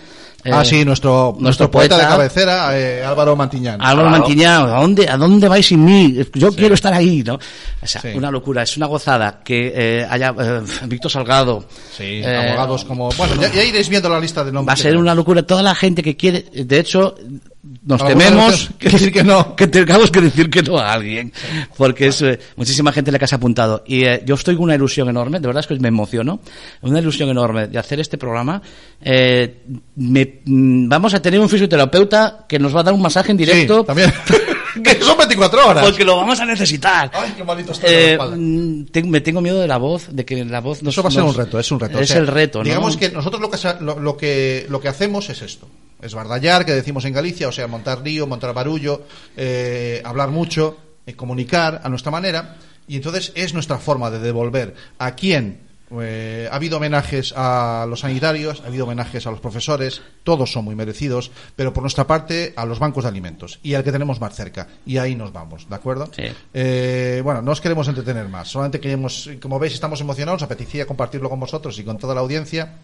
Eh, Ah, sí, nuestro, nuestro poeta, de cabecera, eh, Álvaro Mantiñán. Álvaro Claro. Manquiñán, ¿a dónde, ¿a dónde vais sin mí? Yo quiero estar ahí, ¿no? O sea, Sí. una locura, es una gozada que eh, haya eh, Víctor Salgado. Sí, eh, abogados como... Bueno, ya, ya iréis viendo la lista de nombres. Va a ser una locura. Toda la gente que quiere, de hecho, nos tememos que decir que no. que tengamos que decir que no a alguien, porque es eh, muchísima gente la que se ha apuntado. Y eh, yo estoy con una ilusión enorme, de verdad es que me emociono, una ilusión enorme de hacer este programa. Eh, me- mm, vamos a tener un fisioterapeuta que nos va a dar un masaje en directo. Sí, también. *laughs* que son 24 horas. Porque lo vamos a necesitar. Ay, qué malito estoy Eh, mm, me tengo miedo de la voz, de que la voz nos, Eso va a ser nos- un reto, es un reto. Es O sea, el reto, ¿no? Digamos que nosotros lo que, lo que lo que hacemos es esto. Es bardallar, que decimos en Galicia, o sea, montar lío, montar barullo, eh, hablar mucho, eh, comunicar a nuestra manera. Y entonces es nuestra forma de devolver a quien Eh, ha habido homenajes a los sanitarios, ha habido homenajes a los profesores, todos son muy merecidos, pero por nuestra parte a los bancos de alimentos y al que tenemos más cerca. Y ahí nos vamos, ¿de acuerdo? Sí. Eh, bueno, no os queremos entretener más, solamente queremos, como veis, estamos emocionados, apetecía compartirlo con vosotros y con toda la audiencia.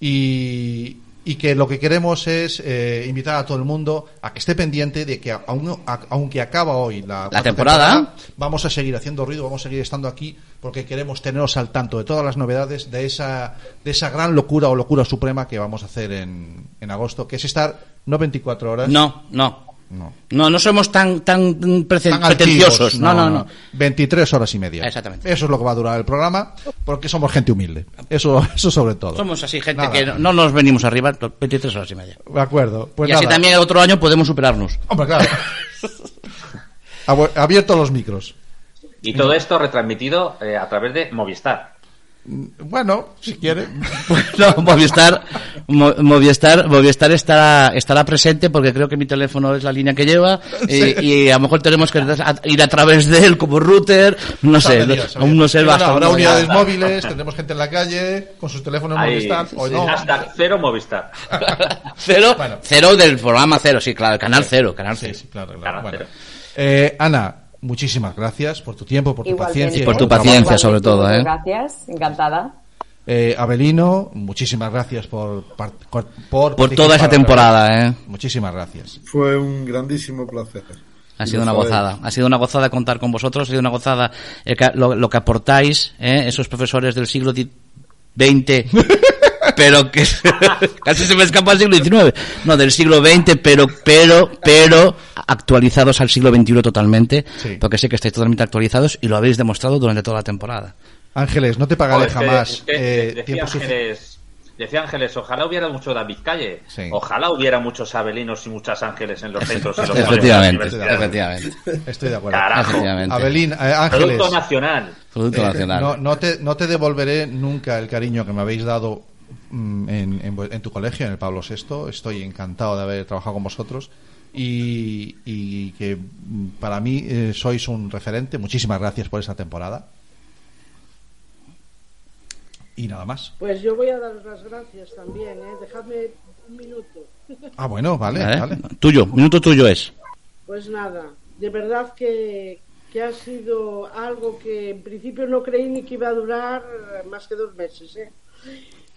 Y, y que lo que queremos es eh, invitar a todo el mundo a que esté pendiente de que aun- a- aunque acaba hoy la, cuarta temporada. vamos a seguir haciendo ruido, vamos a seguir estando aquí porque queremos teneros al tanto de todas las novedades de esa de esa gran locura o locura suprema que vamos a hacer en, en agosto, que es estar no 24 horas. No, no. No. No, no somos tan, tan, prece- tan pretenciosos. altivos, No, no, no. 23 horas y media. Exactamente. Eso es lo que va a durar el programa, porque somos gente humilde. Eso, *laughs* eso sobre todo. Somos así, gente Nada. que no- no nos venimos arriba 23 horas y media. De acuerdo. Pues y así también otro año podemos superarnos. Hombre, claro. *laughs* Abierto los micros. Y todo esto retransmitido eh, a través de Movistar. Bueno, si quiere. *laughs* No, Movistar, Mo- Movistar, Movistar estará, estará presente porque creo que mi teléfono es la línea que lleva y, Sí. y a lo mejor tenemos que ir a través de él como router, no sé, Sabe Dios, sabe aún no sé basta. habrá unidades ya. móviles, tendremos gente en la calle con sus teléfonos Ahí, Movistar. O sí, no. hashtag cero Movistar. *laughs* Cero, cero del programa cero, sí, claro, canal cero, canal cero. claro, claro. Bueno. Eh, Ana, muchísimas gracias por tu tiempo, por tu Igualmente. paciencia. Y por tu paciencia, sobre todo, ¿eh? Gracias, encantada. Eh, Abelino, muchísimas gracias por, por, por, Por toda esa temporada. ¿eh? Muchísimas gracias. Fue un grandísimo placer. Ha sido una gozada, ha sido una gozada contar con vosotros, ha sido una gozada el que- lo, lo que aportáis, ¿eh? esos profesores del siglo XX, *laughs* pero que *laughs* casi se me escapa el siglo XIX, no, del siglo XX, pero, pero, pero actualizados al siglo XXI totalmente, Sí. porque sé que estáis totalmente actualizados y lo habéis demostrado durante toda la temporada. Ángeles, no te pagaré jamás es que eh, decía tiempo. Ángeles, decía Ángeles, ojalá hubiera mucho David Calle. Sí. Ojalá hubiera muchos Abelinos y muchas Ángeles en los centros y los Efectivamente. Estoy de acuerdo. Carajo. Efectivamente. Abelín, eh, Ángeles. Producto nacional. Producto Eh, nacional. No, no te, no te devolveré nunca el cariño que me habéis dado en, en vu- en tu colegio, en el Pablo VI. Estoy encantado de haber trabajado con vosotros y, y que mm, para mí eh, sois un referente. Muchísimas gracias por esa temporada. Y nada más. Pues yo voy a daros las gracias también, ¿eh? Dejadme un minuto. Ah, bueno, vale, ¿Eh? vale. Tuyo, minuto tuyo es. Pues nada, de verdad que, que ha sido algo que en principio no creí ni que iba a durar más que dos meses, ¿eh?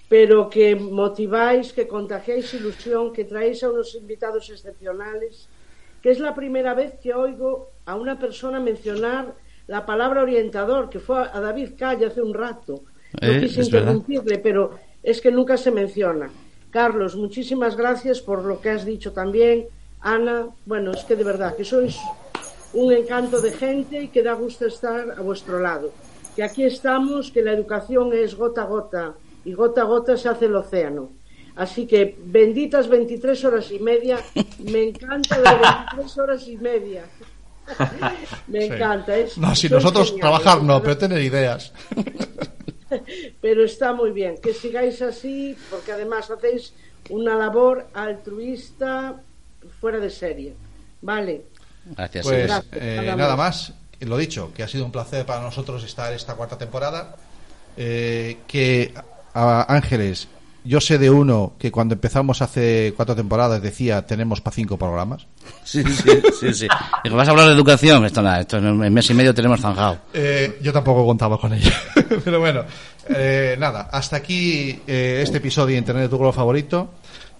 Pero que motiváis, que contagiáis ilusión, que traéis a unos invitados excepcionales, que es la primera vez que oigo a una persona mencionar la palabra orientador, que fue a David Calle hace un rato. No Eh, quise verdad. interrumpirle, pero es que nunca se menciona. Carlos, muchísimas gracias por lo que has dicho también. Ana, bueno, es que de verdad que sois un encanto de gente y que da gusto estar a vuestro lado. Que aquí estamos, que la educación es gota a gota y gota a gota se hace el océano. Así que benditas 23 horas y media, me encanta de 23 horas y media. *laughs* Me encanta. Es, No, si nosotros geniales, trabajar de no, pero tener ideas. *laughs* pero está muy bien que sigáis así porque además hacéis una labor altruista fuera de serie vale Gracias. Pues Gracias, eh, nada nada más. más, lo dicho, que ha sido un placer para nosotros estar esta cuarta temporada. Eh, que a Ángeles, yo sé de uno que cuando empezamos hace cuatro temporadas decía tenemos para cinco programas. *laughs* Sí, sí, sí, sí. Digo, ¿Vas a hablar de educación? Esto nada, esto en mes y medio tenemos zanjado. Eh, yo tampoco contaba con ella. *laughs* Pero bueno, eh, nada, hasta aquí eh, este episodio de Internet de tu color favorito.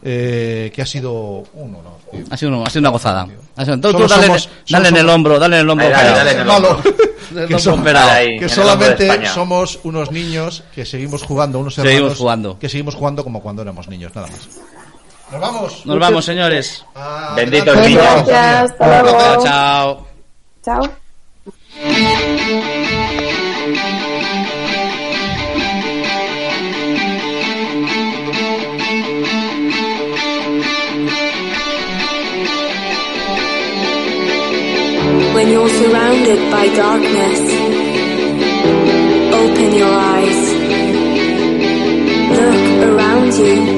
Eh, que ha sido uno, ¿no? tío. Ha sido, una- ha sido una gozada. Ha sido- tú, tú Solo dale, somos- dale en el hombro, dale en el hombro. Ahí, dale, dale en el hombro. *laughs* Que. Ahí, solamente somos unos niños que seguimos jugando, unos hermanos Seguimos jugando. que seguimos jugando como cuando éramos niños, nada más. Nos vamos. Nos vamos, señores. Ah, Benditos niños. Gracias, hasta luego. chao. Chao. When you're surrounded by darkness, open your eyes. Look around you